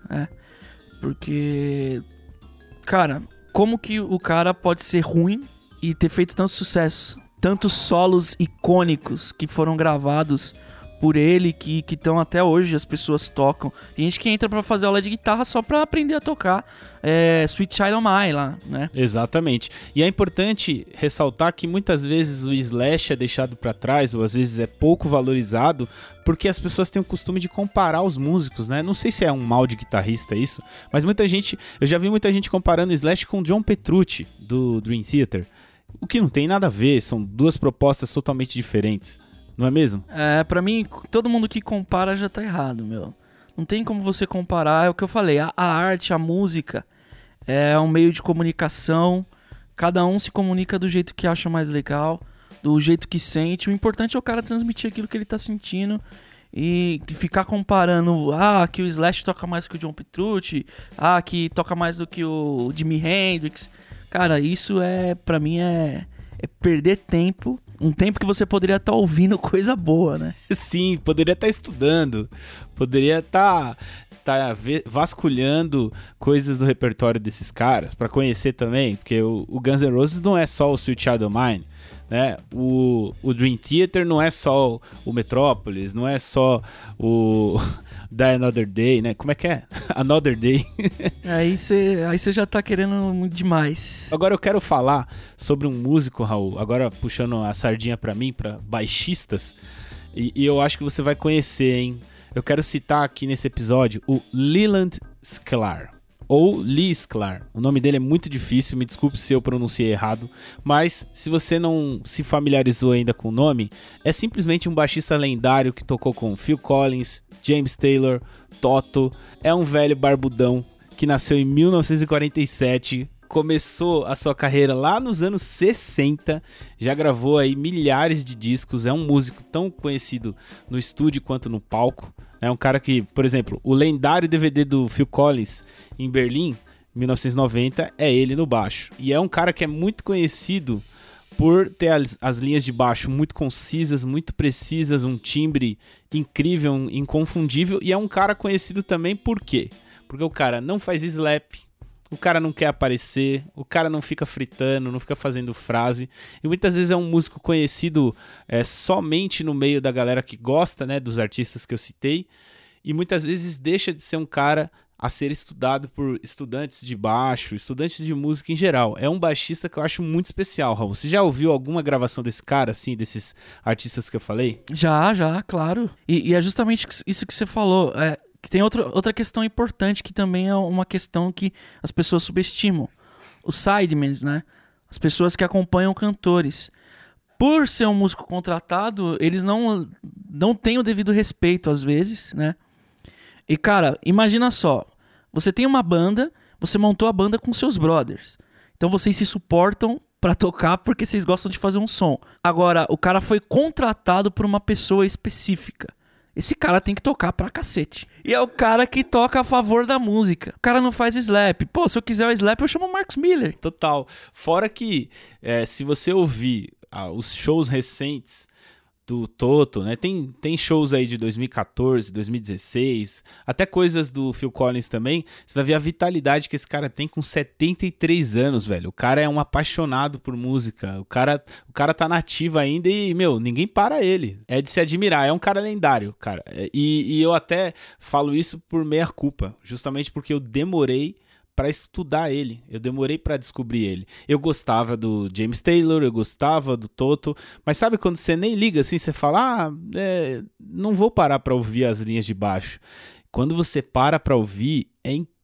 né? Porque, cara, como que o cara pode ser ruim e ter feito tanto sucesso? Tantos solos icônicos que foram gravados por ele que estão até hoje, as pessoas tocam. Tem gente que entra para fazer aula de guitarra só para aprender a tocar é, Sweet Child of Mine lá, né? Exatamente. E é importante ressaltar que muitas vezes o Slash é deixado para trás, ou às vezes é pouco valorizado, porque as pessoas têm o costume de comparar os músicos, né? Não sei se é um mal de guitarrista isso, mas muita gente, eu já vi muita gente comparando o Slash com o John Petrucci, do Dream Theater. O que não tem nada a ver, são duas propostas totalmente diferentes não é mesmo? É, para mim, todo mundo que compara já tá errado, meu. Não tem como você comparar, é o que eu falei, a, a arte, a música é um meio de comunicação, cada um se comunica do jeito que acha mais legal, do jeito que sente. O importante é o cara transmitir aquilo que ele tá sentindo e ficar comparando, ah, que o Slash toca mais que o John Petrucci, ah, que toca mais do que o Jimi Hendrix. Cara, isso é, para mim é, é perder tempo um tempo que você poderia estar tá ouvindo coisa boa, né? Sim, poderia estar tá estudando, poderia estar tá, tá vasculhando coisas do repertório desses caras para conhecer também, porque o, o, Guns N' Roses não é só o Sweet Child of Mine, né? O, o Dream Theater não é só o Metrópolis, não é só o Die Another Day, né? Como é que é? Another Day. aí você aí já tá querendo demais. Agora eu quero falar sobre um músico, Raul, agora puxando a sardinha para mim, para baixistas, e, e, eu acho que você vai conhecer, hein? Eu quero citar aqui nesse episódio o Leland Sklar ou Lee Sklar. O nome dele é muito difícil, me desculpe se eu pronunciei errado, mas se você não se familiarizou ainda com o nome, é simplesmente um baixista lendário que tocou com Phil Collins, James Taylor, Toto. É um velho barbudão que nasceu em 1947, começou a sua carreira lá nos anos 60, já gravou aí milhares de discos, é um músico tão conhecido no estúdio quanto no palco. É um cara que, por exemplo, o lendário DVD do Phil Collins em Berlim, 1990, é ele no baixo. E é um cara que é muito conhecido por ter as, as, linhas de baixo muito concisas, muito precisas, um timbre incrível, inconfundível. E é um cara conhecido também por quê? Porque o cara não faz slap, o cara não quer aparecer, o cara não fica fritando, não fica fazendo frase. E muitas vezes é um músico conhecido é, somente no meio da galera que gosta né, dos artistas que eu citei. E muitas vezes deixa de ser um cara a ser estudado por estudantes de baixo, estudantes de música em geral. É um baixista que eu acho muito especial, Raul. Você já ouviu alguma gravação desse cara, assim, desses artistas que eu falei? Já, já, claro. E, e é justamente isso que você falou. É, tem outro, outra questão importante que também é uma questão que as pessoas subestimam. Os sidemans, né? As pessoas que acompanham cantores. Por ser um músico contratado, eles não, não têm o devido respeito às vezes, né? E cara, imagina só, você tem uma banda, você montou a banda com seus brothers. Então vocês se suportam para tocar porque vocês gostam de fazer um som. Agora, o cara foi contratado por uma pessoa específica. Esse cara tem que tocar pra cacete. E é o cara que toca a favor da música. O cara não faz slap. Pô, se eu quiser o slap, eu chamo o Marcos Miller. Total. Fora que, é, se você ouvir ah, os shows recentes do Toto, né? Tem, tem shows aí de 2014, 2016, até coisas do Phil Collins também. Você vai ver a vitalidade que esse cara tem com 73 anos, velho. O cara é um apaixonado por música. O cara, o cara tá nativo ainda e, meu, ninguém para ele. É de se admirar. É um cara lendário, cara. E, e eu até falo isso por meia culpa, justamente porque eu demorei para estudar ele. Eu demorei para descobrir ele. Eu gostava do James Taylor, eu gostava do Toto, mas sabe quando você nem liga assim, você fala, ah, é, não vou parar para ouvir as linhas de baixo. Quando você para para ouvir, é incrível,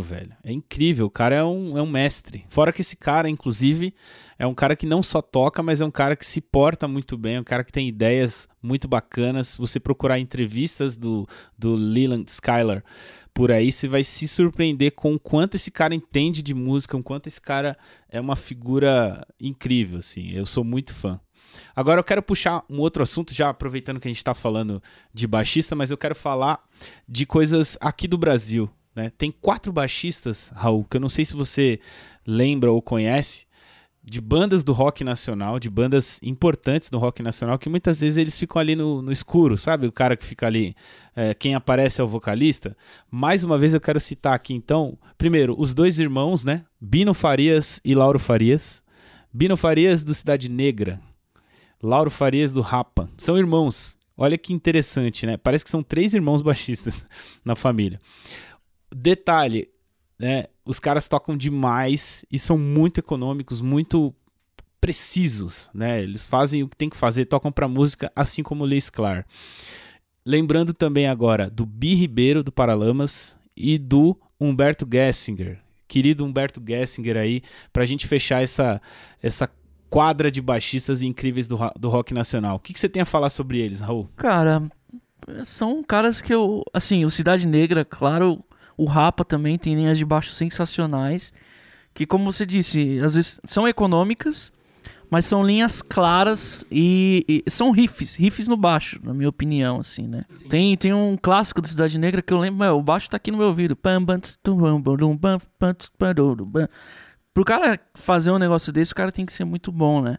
velho. É incrível. O cara é um, é um mestre. Fora que esse cara, inclusive, é um cara que não só toca, mas é um cara que se porta muito bem, é um cara que tem ideias muito bacanas. Você procurar entrevistas do, do Leland Skylar, por aí, você vai se surpreender com o quanto esse cara entende de música, o quanto esse cara é uma figura incrível, assim. Eu sou muito fã. Agora eu quero puxar um outro assunto, já aproveitando que a gente está falando de baixista, mas eu quero falar de coisas aqui do Brasil. Né? Tem quatro baixistas, Raul, que eu não sei se você lembra ou conhece, de bandas do rock nacional, de bandas importantes do rock nacional, que muitas vezes eles ficam ali no, no escuro, sabe? O cara que fica ali, é, quem aparece é o vocalista. Mais uma vez eu quero citar aqui então, primeiro, os dois irmãos, né? Bino Farias e Lauro Farias. Bino Farias do Cidade Negra, Lauro Farias do Rapa. São irmãos. Olha que interessante, né? Parece que são três irmãos baixistas na família. Detalhe, né? Os caras tocam demais e são muito econômicos, muito precisos, né? Eles fazem o que tem que fazer, tocam para música, assim como o Les Clar. Lembrando também agora do Bi Ribeiro do Paralamas e do Humberto Gessinger, querido Humberto Gessinger aí, para a gente fechar essa essa quadra de baixistas incríveis do, do rock nacional. O que, que você tem a falar sobre eles, Raul? Cara, são caras que eu, assim, o Cidade Negra, claro, o Rapa também tem linhas de baixo sensacionais, que como você disse, às vezes são econômicas, mas são linhas claras e, e, são riffs, riffs no baixo, na minha opinião, assim, né? Tem, tem um clássico da Cidade Negra que eu lembro, meu, o baixo tá aqui no meu ouvido. Pro cara fazer um negócio desse, o cara tem que ser muito bom, né?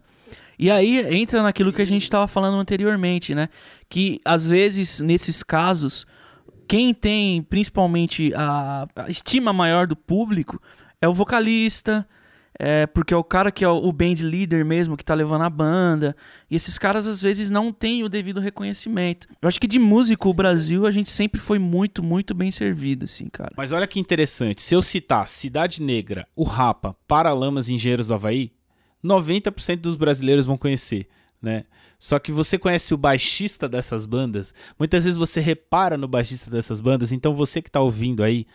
E aí entra naquilo que a gente estava falando anteriormente, né? Que às vezes, nesses casos, quem tem principalmente a, a estima maior do público é o vocalista, é, porque é o cara que é o band leader mesmo, que tá levando a banda. E esses caras às vezes não têm o devido reconhecimento. Eu acho que de músico, o Brasil, a gente sempre foi muito, muito bem servido, assim, cara. Mas olha que interessante. Se eu citar Cidade Negra, o Rapa, Paralamas Engenheiros do Havaí, 90% dos brasileiros vão conhecer né? Só que você conhece o baixista dessas bandas, muitas vezes você repara no baixista dessas bandas, então você que está ouvindo aí,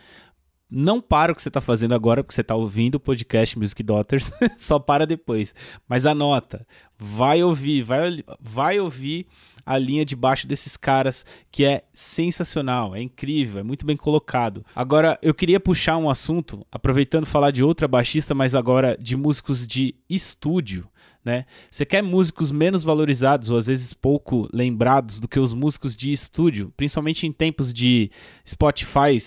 não para o que você está fazendo agora, porque você está ouvindo o podcast Music Daughters, só para depois. Mas anota, vai ouvir, vai, vai ouvir a linha de baixo desses caras, que é sensacional, é incrível, é muito bem colocado. Agora, eu queria puxar um assunto, aproveitando falar de outra baixista, mas agora de músicos de estúdio né? Você quer músicos menos valorizados ou às vezes pouco lembrados do que os músicos de estúdio, principalmente em tempos de Spotify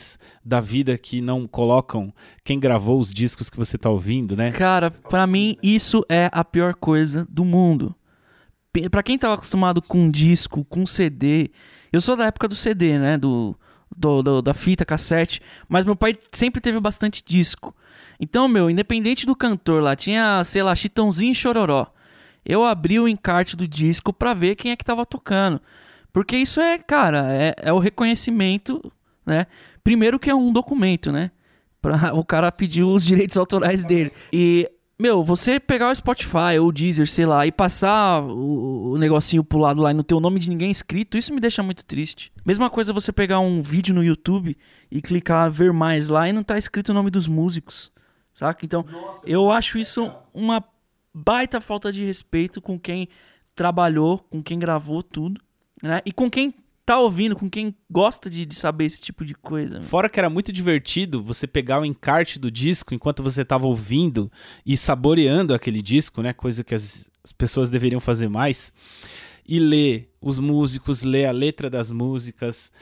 da vida que não colocam quem gravou os discos que você tá ouvindo, né? Cara, para mim isso é a pior coisa do mundo. Para quem tava acostumado com disco, com CD, eu sou da época do CD, né? Do, do, do, da fita cassete, mas meu pai sempre teve bastante disco. Então, meu, independente do cantor lá, tinha, sei lá, Chitãozinho e Chororó. Eu abri o encarte do disco pra ver quem é que tava tocando. Porque isso é, cara, é, é o reconhecimento, né? Primeiro que é um documento, né? Pra o cara pedir os direitos autorais dele. E meu, você pegar o Spotify ou o Deezer, sei lá, e passar o, o, negocinho pro lado lá e não ter o nome de ninguém escrito, isso me deixa muito triste. Mesma coisa você pegar um vídeo no YouTube e clicar ver mais lá e não tá escrito o nome dos músicos saca? Então, Nossa, eu acho isso uma baita falta de respeito com quem trabalhou, com quem gravou tudo, né? E com quem tá ouvindo, com quem gosta de, de saber esse tipo de coisa. Fora que era muito divertido você pegar o encarte do disco enquanto você tava ouvindo e saboreando aquele disco, né? Coisa que as, as pessoas deveriam fazer mais. E ler os músicos, ler a letra das músicas,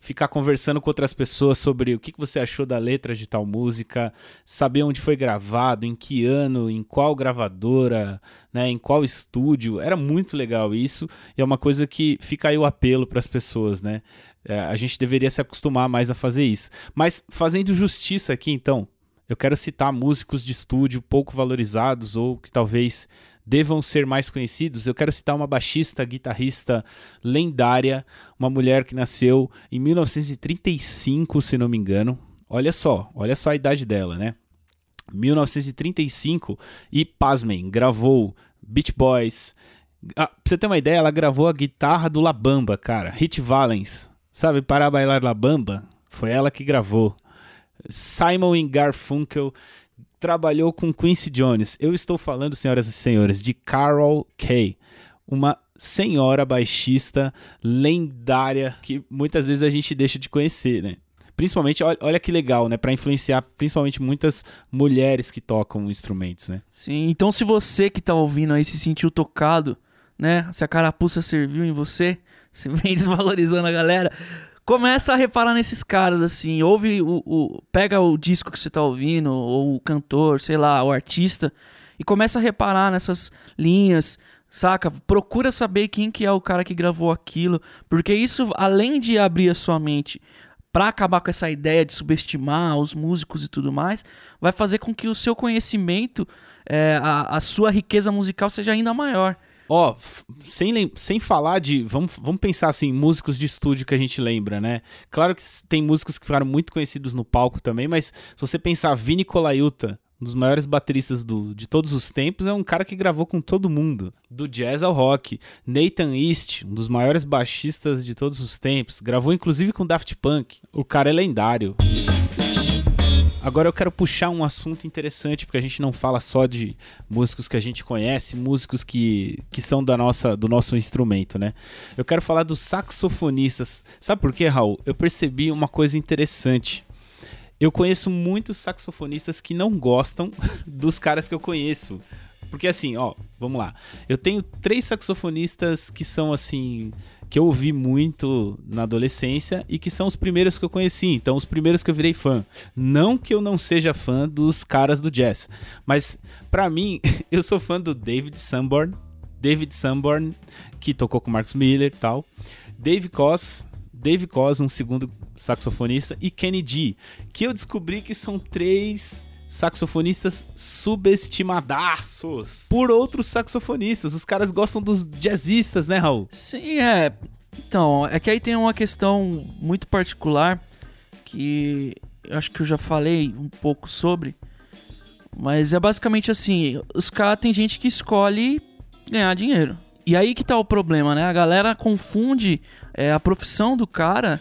ficar conversando com outras pessoas sobre o que você achou da letra de tal música, saber onde foi gravado, em que ano, em qual gravadora, né, em qual estúdio. Era muito legal isso e é uma coisa que fica aí o apelo para as pessoas, né? É, a gente deveria se acostumar mais a fazer isso. Mas fazendo justiça aqui, então, eu quero citar músicos de estúdio pouco valorizados ou que talvez devam ser mais conhecidos, eu quero citar uma baixista, guitarrista lendária, uma mulher que nasceu em 1935, se não me engano. Olha só, olha só a idade dela, né? 1935 e pasmem, gravou Beach Boys. Ah, pra você ter uma ideia, ela gravou a guitarra do La Bamba, cara. Hit Valens. Sabe, para bailar La Bamba? Foi ela que gravou. Simon Garfunkel trabalhou com Quincy Jones. Eu estou falando, senhoras e senhores, de Carol Kay, uma senhora baixista lendária que muitas vezes a gente deixa de conhecer, né? Principalmente, olha, que legal, né? Para influenciar principalmente muitas mulheres que tocam instrumentos, né? Sim, então se você que tá ouvindo aí se sentiu tocado, né? Se a carapuça serviu em você, se vem desvalorizando a galera, começa a reparar nesses caras, assim. Ouve o, o, Pega o disco que você tá ouvindo, ou o cantor, sei lá, o artista, e começa a reparar nessas linhas. Saca? Procura saber quem que é o cara que gravou aquilo, porque isso, além de abrir a sua mente para acabar com essa ideia de subestimar os músicos e tudo mais, vai fazer com que o seu conhecimento, é, a, a sua riqueza musical seja ainda maior. Ó, sem, sem falar de. Vamos, vamos pensar assim, músicos de estúdio que a gente lembra, né? Claro que tem músicos que ficaram muito conhecidos no palco também, mas se você pensar Vini Colaiuta, um dos maiores bateristas do, de todos os tempos, é um cara que gravou com todo mundo, do jazz ao rock. Nathan East, um dos maiores baixistas de todos os tempos, gravou inclusive com Daft Punk. O cara é lendário. Agora eu quero puxar um assunto interessante, porque a gente não fala só de músicos que a gente conhece, músicos que, que são da nossa, do nosso instrumento, né? Eu quero falar dos saxofonistas. Sabe por quê, Raul? Eu percebi uma coisa interessante. Eu conheço muitos saxofonistas que não gostam dos caras que eu conheço. Porque assim, ó, vamos lá. Eu tenho três saxofonistas que são assim que eu ouvi muito na adolescência e que são os primeiros que eu conheci, então os primeiros que eu virei fã. Não que eu não seja fã dos caras do jazz, mas para mim, eu sou fã do David Sanborn, David Sanborn, que tocou com Marcus Miller e tal, Dave Koz, Dave Koz, um segundo saxofonista, e Kenny G, que eu descobri que são três saxofonistas subestimadaços por outros saxofonistas. Os caras gostam dos jazzistas, né, Raul? Sim, é. Então, é que aí tem uma questão muito particular que eu acho que eu já falei um pouco sobre. Mas é basicamente assim: os caras tem gente que escolhe ganhar dinheiro. E aí que tá o problema, né? A galera confunde é, a profissão do cara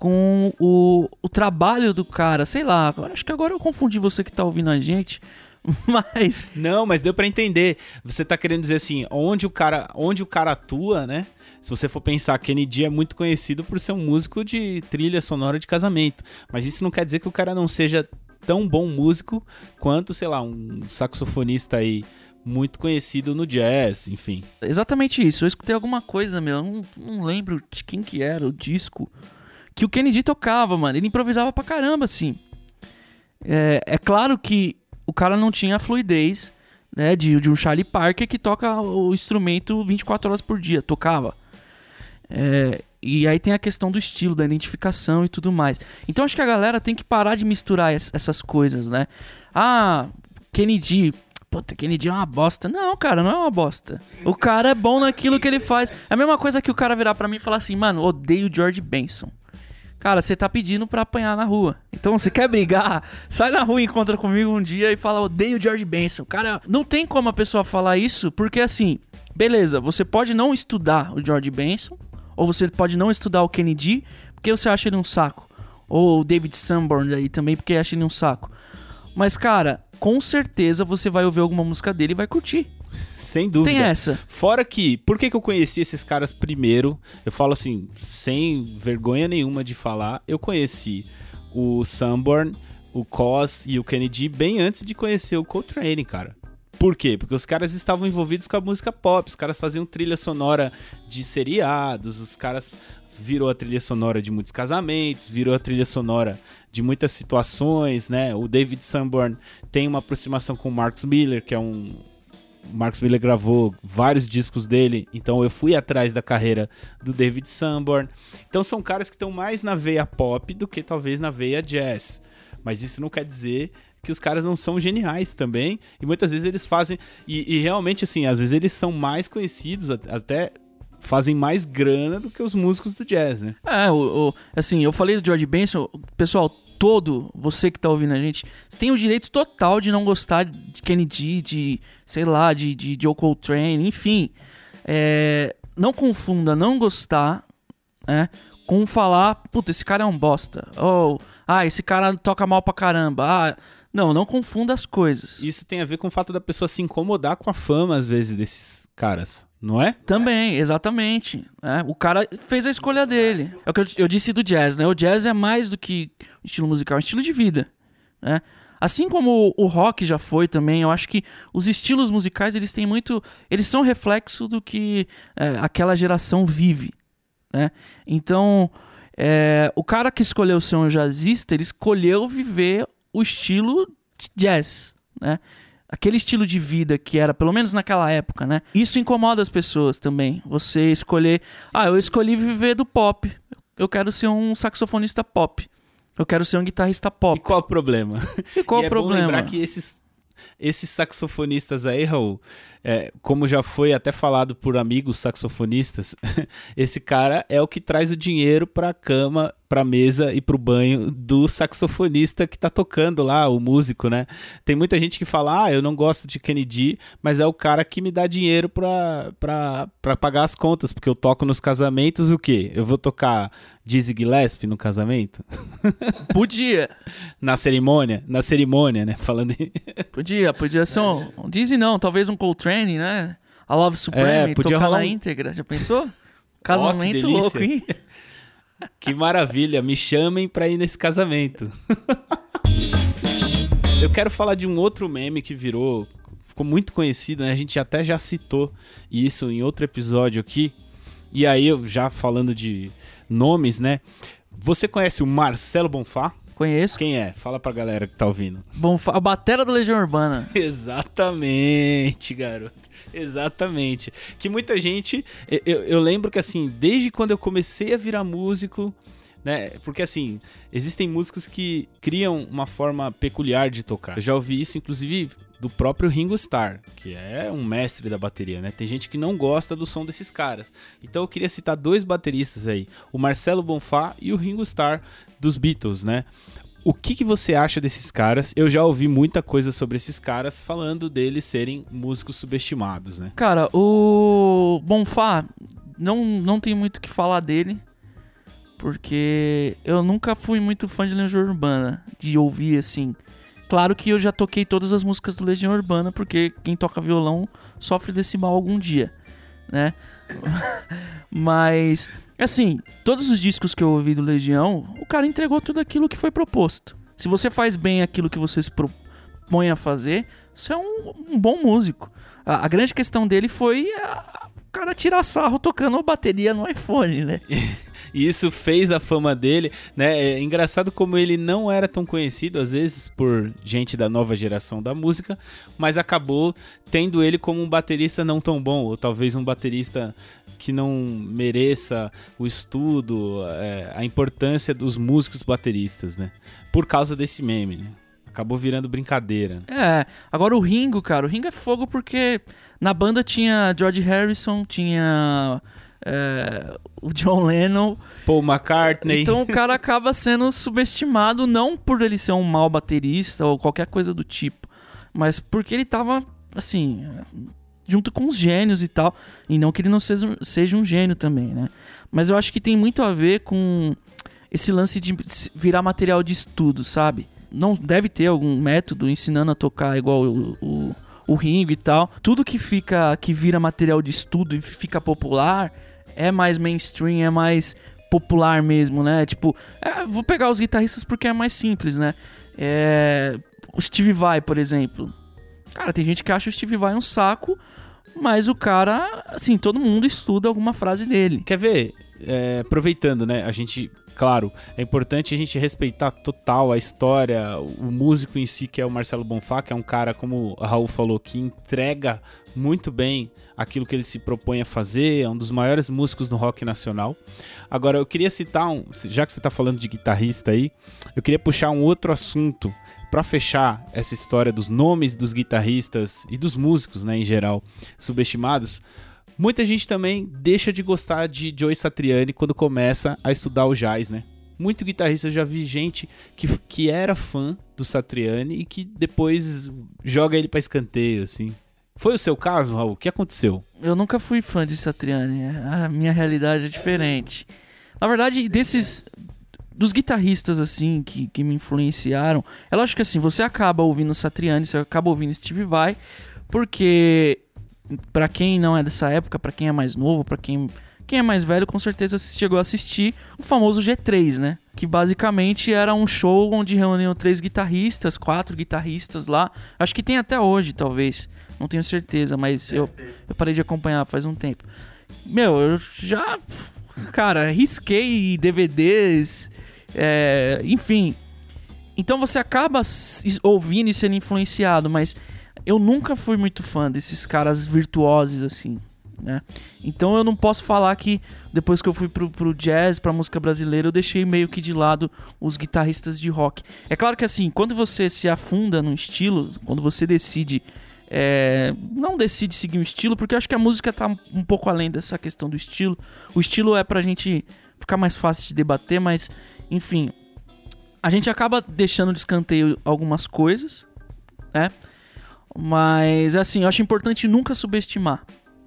com o, o trabalho do cara. Sei lá, acho que agora eu confundi você que tá ouvindo a gente. Mas. Não, mas deu para entender. Você tá querendo dizer assim, onde o cara, onde o cara atua, né? Se você for pensar, Kennedy é muito conhecido por ser um músico de trilha sonora de casamento. Mas isso não quer dizer que o cara não seja tão bom músico quanto, sei lá, um saxofonista aí muito conhecido no jazz, enfim. Exatamente isso. Eu escutei alguma coisa, meu. Eu não, não lembro de quem que era o disco que o Kennedy tocava, mano. Ele improvisava pra caramba, assim. É, é claro que o cara não tinha a fluidez né, de, de um Charlie Parker que toca o instrumento 24 horas por dia, tocava. É, e aí tem a questão do estilo, da identificação e tudo mais. Então acho que a galera tem que parar de misturar essas coisas, né? Ah, Kennedy, puta, Kennedy é uma bosta. Não, cara, não é uma bosta. O cara é bom naquilo que ele faz. É a mesma coisa que o cara virar para mim e falar assim, mano, odeio George Benson. Cara, você tá pedindo pra apanhar na rua. Então, você quer brigar? Sai na rua encontra comigo um dia e fala, odeio George Benson. Cara, não tem como a pessoa falar isso, porque assim, beleza, você pode não estudar o George Benson, ou você pode não estudar o Kennedy, porque você acha ele um saco. Ou o David Sanborn aí também, porque acha ele um saco. Mas, cara, com certeza você vai ouvir alguma música dele e vai curtir. Sem dúvida. Tem essa. Fora que, por que, que eu conheci esses caras primeiro? Eu falo assim, sem vergonha nenhuma de falar, eu conheci o Sunborn, o Cos e o Kennedy bem antes de conhecer o Coltrane, cara. Por quê? Porque os caras estavam envolvidos com a música pop, os caras faziam trilha sonora de seriados, os caras virou a trilha sonora de muitos casamentos, virou a trilha sonora de muitas situações, né? O David Sanborn tem uma aproximação com o Marcus Miller, que é um o Marcus Miller gravou vários discos dele, então eu fui atrás da carreira do David Sanborn. Então são caras que estão mais na veia pop do que talvez na veia jazz. Mas isso não quer dizer que os caras não são geniais também. E muitas vezes eles fazem. E, e realmente, assim, às vezes eles são mais conhecidos, até fazem mais grana do que os músicos do jazz, né? É, o, o, assim, eu falei do George Benson, pessoal, todo, você que tá ouvindo a gente, você tem o direito total de não gostar de Kennedy, de, sei lá, de, de Joe Coltrane, enfim. É, não confunda não gostar, né, com falar, puta, esse cara é um bosta. Ou, ah, esse cara toca mal pra caramba. Ah, não, não confunda as coisas. Isso tem a ver com o fato da pessoa se incomodar com a fama, às vezes, desses caras não é? Também, exatamente. É, o cara fez a escolha dele. É o que eu, eu, disse do jazz, né? O jazz é mais do que estilo musical, é um estilo de vida. Né? Assim como o rock já foi também, eu acho que os estilos musicais eles têm muito, eles são reflexo do que é, aquela geração vive, né? Então, é, o cara que escolheu ser um jazzista, ele escolheu viver o estilo jazz, né? Aquele estilo de vida que era, pelo menos naquela época, né? Isso incomoda as pessoas também. Você escolher, ah, eu escolhi viver do pop. Eu quero ser um saxofonista pop. Eu quero ser um guitarrista pop. E qual o problema? E qual e o é problema? Bom lembrar que esses esses saxofonistas aí, Raul, é, como já foi até falado por amigos saxofonistas, esse cara é o que traz o dinheiro para a cama pra mesa e pro banho do saxofonista que tá tocando lá, o músico, né? Tem muita gente que fala, ah, eu não gosto de Kennedy, mas é o cara que me dá dinheiro pra, pra, pra pagar as contas, porque eu toco nos casamentos o quê? Eu vou tocar Dizzy Gillespie no casamento? Podia. na cerimônia? Na cerimônia, né? Falando Podia, podia ser um, um Dizzy não, talvez um Coltrane, né? A Love Supreme, é, tocar na um... íntegra, já pensou? Casamento oh, louco, hein? Que maravilha, me chamem pra ir nesse casamento. Eu quero falar de um outro meme que virou, ficou muito conhecido, né? A gente até já citou isso em outro episódio aqui. E aí, eu já falando de nomes, né? Você conhece o Marcelo Bonfá? Conheço. Quem é? Fala pra galera que tá ouvindo. Bonfá, a batera da Legião Urbana. Exatamente, garoto. Exatamente. Que muita gente. Eu, eu lembro que assim, desde quando eu comecei a virar músico, né? Porque assim, existem músicos que criam uma forma peculiar de tocar. Eu já ouvi isso, inclusive, do próprio Ringo Starr, que é um mestre da bateria, né? Tem gente que não gosta do som desses caras. Então eu queria citar dois bateristas aí, o Marcelo Bonfá e o Ringo Starr dos Beatles, né? O que, que você acha desses caras? Eu já ouvi muita coisa sobre esses caras falando deles serem músicos subestimados, né? Cara, o Bonfá, não, não tem muito o que falar dele, porque eu nunca fui muito fã de Legião Urbana, de ouvir assim. Claro que eu já toquei todas as músicas do Legião Urbana, porque quem toca violão sofre desse mal algum dia, né? Mas Assim, todos os discos que eu ouvi do Legião, o cara entregou tudo aquilo que foi proposto. Se você faz bem aquilo que você se propõe a fazer, você é um, um bom músico. A, a, grande questão dele foi a, o cara tirar sarro tocando bateria no iPhone, né? e isso fez a fama dele, né? É engraçado como ele não era tão conhecido, às vezes, por gente da nova geração da música, mas acabou tendo ele como um baterista não tão bom, ou talvez um baterista que não mereça o estudo, é, a importância dos músicos bateristas, né? Por causa desse meme, né? Acabou virando brincadeira. É, agora o Ringo, cara, o Ringo é fogo porque na banda tinha George Harrison, tinha é, o John Lennon, Paul McCartney. Então o cara acaba sendo subestimado não por ele ser um mau baterista ou qualquer coisa do tipo, mas porque ele tava assim, junto com os gênios e tal. E não que ele não seja, seja um gênio também, né? Mas eu acho que tem muito a ver com esse lance de virar material de estudo, sabe? Não deve ter algum método ensinando a tocar igual o, o, o Ringo e tal. Tudo que fica, que vira material de estudo e fica popular é mais mainstream, é mais popular mesmo, né? Tipo, é, vou pegar os guitarristas porque é mais simples, né? É, o Steve Vai, por exemplo. Cara, tem gente que acha o Steve Vai um saco, mas o cara, assim, todo mundo estuda alguma frase dele. Quer ver? É, aproveitando, né? A gente, claro, é importante a gente respeitar total a história, o músico em si, que é o Marcelo Bonfá, que é um cara, como o Raul falou, que entrega muito bem aquilo que ele se propõe a fazer, é um dos maiores músicos no rock nacional. Agora, eu queria citar um, já que você está falando de guitarrista aí, eu queria puxar um outro assunto para fechar essa história dos nomes dos guitarristas e dos músicos, né, em geral, subestimados, muita gente também deixa de gostar de Joey Satriani quando começa a estudar o jazz, né? Muito guitarrista, eu já vi gente que, que era fã do Satriani e que depois joga ele para escanteio, assim. Foi o seu caso, Raul? O que aconteceu? Eu nunca fui fã de Satriani. A minha realidade é diferente. Na verdade, desses dos guitarristas, assim, que, que me influenciaram, é lógico que assim, você acaba ouvindo Satriani, você acaba ouvindo Steve Vai, porque para quem não é dessa época, para quem é mais novo, para quem quem é mais velho com certeza chegou a assistir o famoso G3, né? Que basicamente era um show onde reuniam três guitarristas, quatro guitarristas lá. Acho que tem até hoje, talvez. Não tenho certeza, mas eu, eu parei de acompanhar faz um tempo. Meu, eu já. Cara, risquei DVDs, é, enfim. Então você acaba ouvindo e sendo influenciado, mas eu nunca fui muito fã desses caras virtuosos assim, né? Então eu não posso falar que depois que eu fui pro, pro jazz, pra música brasileira, eu deixei meio que de lado os guitarristas de rock. É claro que assim, quando você se afunda num estilo, quando você decide é, não decide seguir um estilo, porque eu acho que a música tá um pouco além dessa questão do estilo. O estilo é pra gente ficar mais fácil de debater, mas enfim, a gente acaba deixando de escanteio algumas coisas, né? Mas assim, eu acho importante nunca subestimar,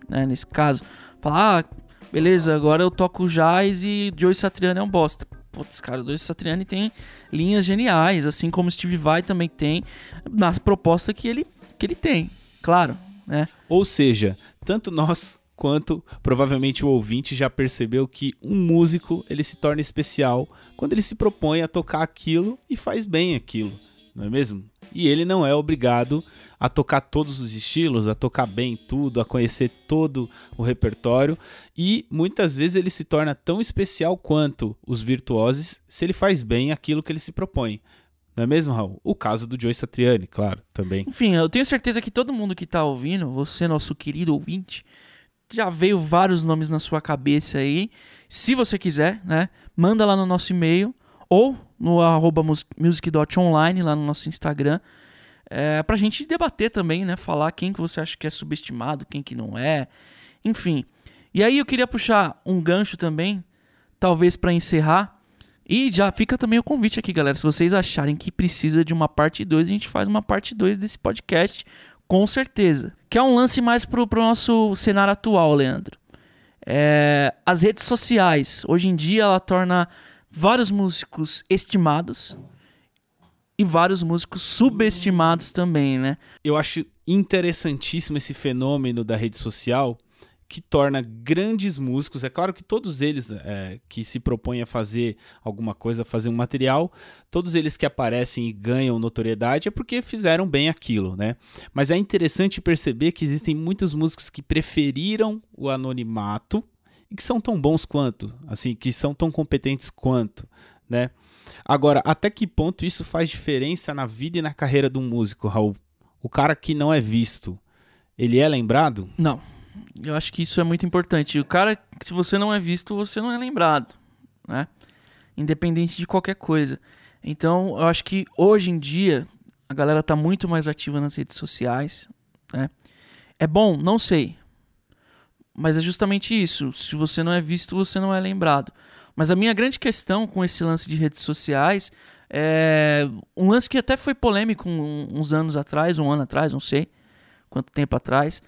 né? Nesse caso, falar, ah, beleza, agora eu toco jazz e Joey Satriani é um bosta. Putz, cara, o Joey Satriani tem linhas geniais, assim como Steve Vai também tem, na proposta que ele, que ele tem, claro, né? Ou seja, tanto nós quanto provavelmente o ouvinte já percebeu que um músico ele se torna especial quando ele se propõe a tocar aquilo e faz bem aquilo, não é mesmo? E ele não é obrigado a tocar todos os estilos, a tocar bem tudo, a conhecer todo o repertório e muitas vezes ele se torna tão especial quanto os virtuosos se ele faz bem aquilo que ele se propõe. Não é mesmo, Raul? O caso do Joe Satriani, claro, também. Enfim, eu tenho certeza que todo mundo que está ouvindo, você, nosso querido ouvinte, já veio vários nomes na sua cabeça aí. Se você quiser, né? Manda lá no nosso e-mail ou no arroba music.online lá no nosso Instagram. É, pra gente debater também, né? Falar quem que você acha que é subestimado, quem que não é. Enfim. E aí eu queria puxar um gancho também, talvez para encerrar. E já fica também o convite aqui, galera. Se vocês acharem que precisa de uma parte 2, a gente faz uma parte 2 desse podcast com certeza. Que é um lance mais pro, pro nosso cenário atual, Leandro. É, as redes sociais, hoje em dia, ela torna vários músicos estimados e vários músicos subestimados também, né? Eu acho interessantíssimo esse fenômeno da rede social que torna grandes músicos. É claro que todos eles é, que se propõem a fazer alguma coisa, fazer um material, todos eles que aparecem e ganham notoriedade é porque fizeram bem aquilo, né? Mas é interessante perceber que existem muitos músicos que preferiram o anonimato e que são tão bons quanto, assim, que são tão competentes quanto, né? Agora, até que ponto isso faz diferença na vida e na carreira de um músico, Raul? O cara que não é visto, ele é lembrado? Não. Eu acho que isso é muito importante. O cara, se você não é visto, você não é lembrado, né? Independente de qualquer coisa. Então, eu acho que hoje em dia a galera tá muito mais ativa nas redes sociais, né? É bom, não sei. Mas é justamente isso. Se você não é visto, você não é lembrado. Mas a minha grande questão com esse lance de redes sociais é um lance que até foi polêmico uns anos atrás, um ano atrás, não sei quanto tempo atrás,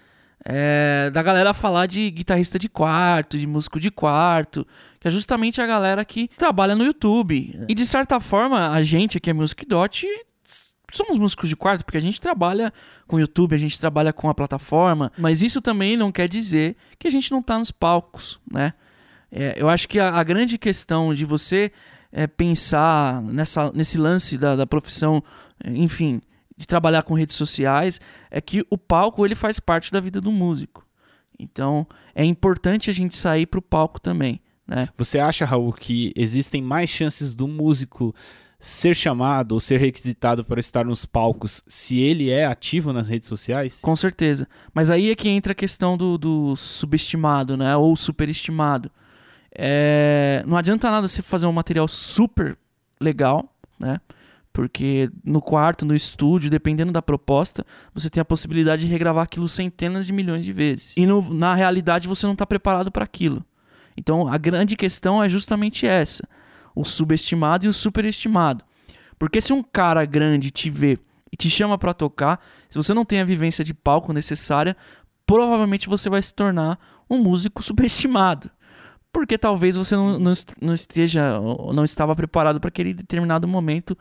é, da galera falar de guitarrista de quarto, de músico de quarto, que é justamente a galera que trabalha no YouTube. E de certa forma, a gente que é Music Dot somos músicos de quarto porque a gente trabalha com o YouTube, a gente trabalha com a plataforma, mas isso também não quer dizer que a gente não tá nos palcos, né? É, eu acho que a, a, grande questão de você é, pensar nessa, nesse lance da, da profissão, enfim, de trabalhar com redes sociais, é que o palco ele faz parte da vida do músico. Então é importante a gente sair para o palco também. Né? Você acha, Raul, que existem mais chances do músico ser chamado ou ser requisitado para estar nos palcos se ele é ativo nas redes sociais? Com certeza. Mas aí é que entra a questão do, do subestimado, né? Ou superestimado. É... Não adianta nada você fazer um material super legal, né? Porque no quarto, no estúdio, dependendo da proposta, você tem a possibilidade de regravar aquilo centenas de milhões de vezes. E no, na realidade você não está preparado para aquilo. Então a grande questão é justamente essa: o subestimado e o superestimado. Porque se um cara grande te vê e te chama para tocar, se você não tem a vivência de palco necessária, provavelmente você vai se tornar um músico subestimado porque talvez você não, não, não esteja, não estava preparado para aquele determinado momento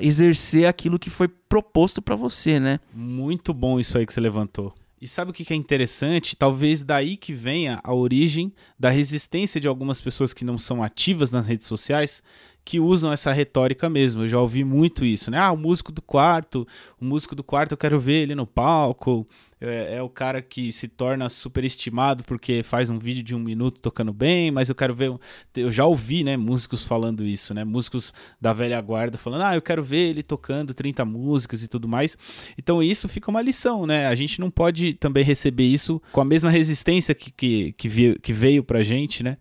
exercer aquilo que foi proposto para você, né? Muito bom isso aí que você levantou. E sabe o que é interessante? Talvez daí que venha a origem da resistência de algumas pessoas que não são ativas nas redes sociais, que usam essa retórica mesmo. Eu já ouvi muito isso, né? Ah, o músico do quarto, o músico do quarto eu quero ver ele no palco, é, é, o cara que se torna superestimado porque faz um vídeo de um minuto tocando bem, mas eu quero ver. Eu já ouvi, né, músicos falando isso, né? Músicos da velha guarda falando, ah, eu quero ver ele tocando 30 músicas e tudo mais. Então isso fica uma lição, né? A gente não pode também receber isso com a mesma resistência que, que, que, veio, que veio pra gente, né?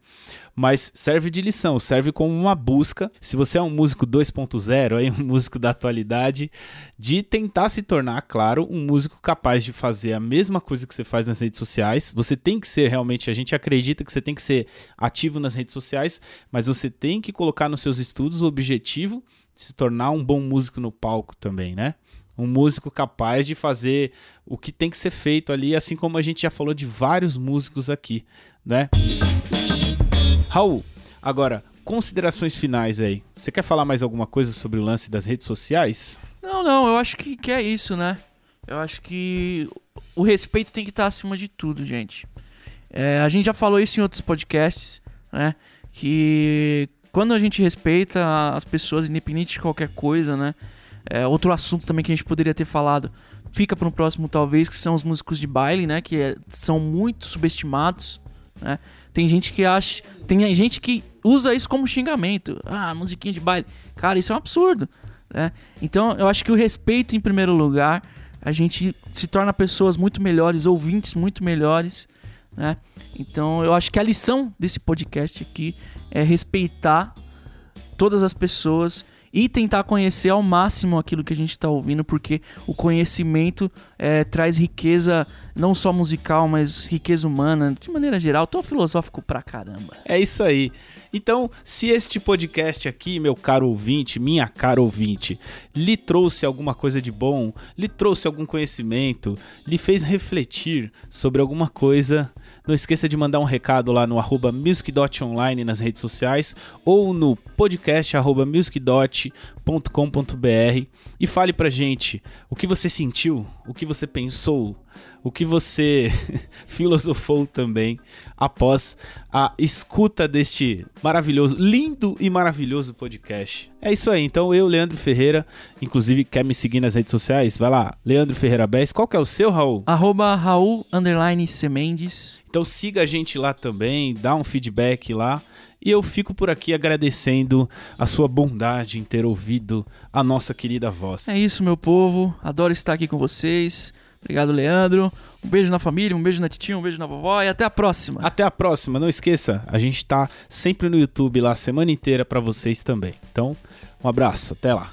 mas serve de lição, serve como uma busca. Se você é um músico 2.0, aí um músico da atualidade, de tentar se tornar, claro, um músico capaz de fazer a mesma coisa que você faz nas redes sociais. Você tem que ser realmente, a gente acredita que você tem que ser ativo nas redes sociais, mas você tem que colocar nos seus estudos o objetivo de se tornar um bom músico no palco também, né? Um músico capaz de fazer o que tem que ser feito ali, assim como a gente já falou de vários músicos aqui, né? Raul, agora, considerações finais aí. Você quer falar mais alguma coisa sobre o lance das redes sociais? Não, não, eu acho que, que é isso, né? Eu acho que o respeito tem que estar acima de tudo, gente. É, a gente já falou isso em outros podcasts, né? Que quando a gente respeita as pessoas, independente de qualquer coisa, né? É, outro assunto também que a gente poderia ter falado, fica para um próximo talvez, que são os músicos de baile, né? Que é, são muito subestimados, né? Tem gente que acha. Tem gente que usa isso como xingamento. Ah, musiquinha de baile. Cara, isso é um absurdo. Né? Então eu acho que o respeito em primeiro lugar. A gente se torna pessoas muito melhores, ouvintes muito melhores. Né? Então eu acho que a lição desse podcast aqui é respeitar todas as pessoas e tentar conhecer ao máximo aquilo que a gente está ouvindo, porque o conhecimento é, traz riqueza não só musical, mas riqueza humana, de maneira geral. Tô filosófico pra caramba. É isso aí. Então, se este podcast aqui, meu caro ouvinte, minha cara ouvinte, lhe trouxe alguma coisa de bom, lhe trouxe algum conhecimento, lhe fez refletir sobre alguma coisa, não esqueça de mandar um recado lá no arroba musicdot.online nas redes sociais ou no podcast arroba musicdot.com.br e fale pra gente o que você sentiu, o que você pensou, o que você filosofou também após a escuta deste maravilhoso, lindo e maravilhoso podcast. É isso aí, então eu, Leandro Ferreira, inclusive quer me seguir nas redes sociais? Vai lá, Leandro Ferreira Bess. Qual que é o seu, Raul? Arroba Raul, underline Semendes. Então siga a gente lá também, dá um feedback lá. E eu fico por aqui agradecendo a sua bondade em ter ouvido a nossa querida voz. É isso, meu povo. Adoro estar aqui com vocês. Obrigado, Leandro. Um beijo na família, um beijo na titia, um beijo na vovó e até a próxima. Até a próxima. Não esqueça, a gente tá sempre no YouTube lá a semana inteira para vocês também. Então, um abraço, até lá.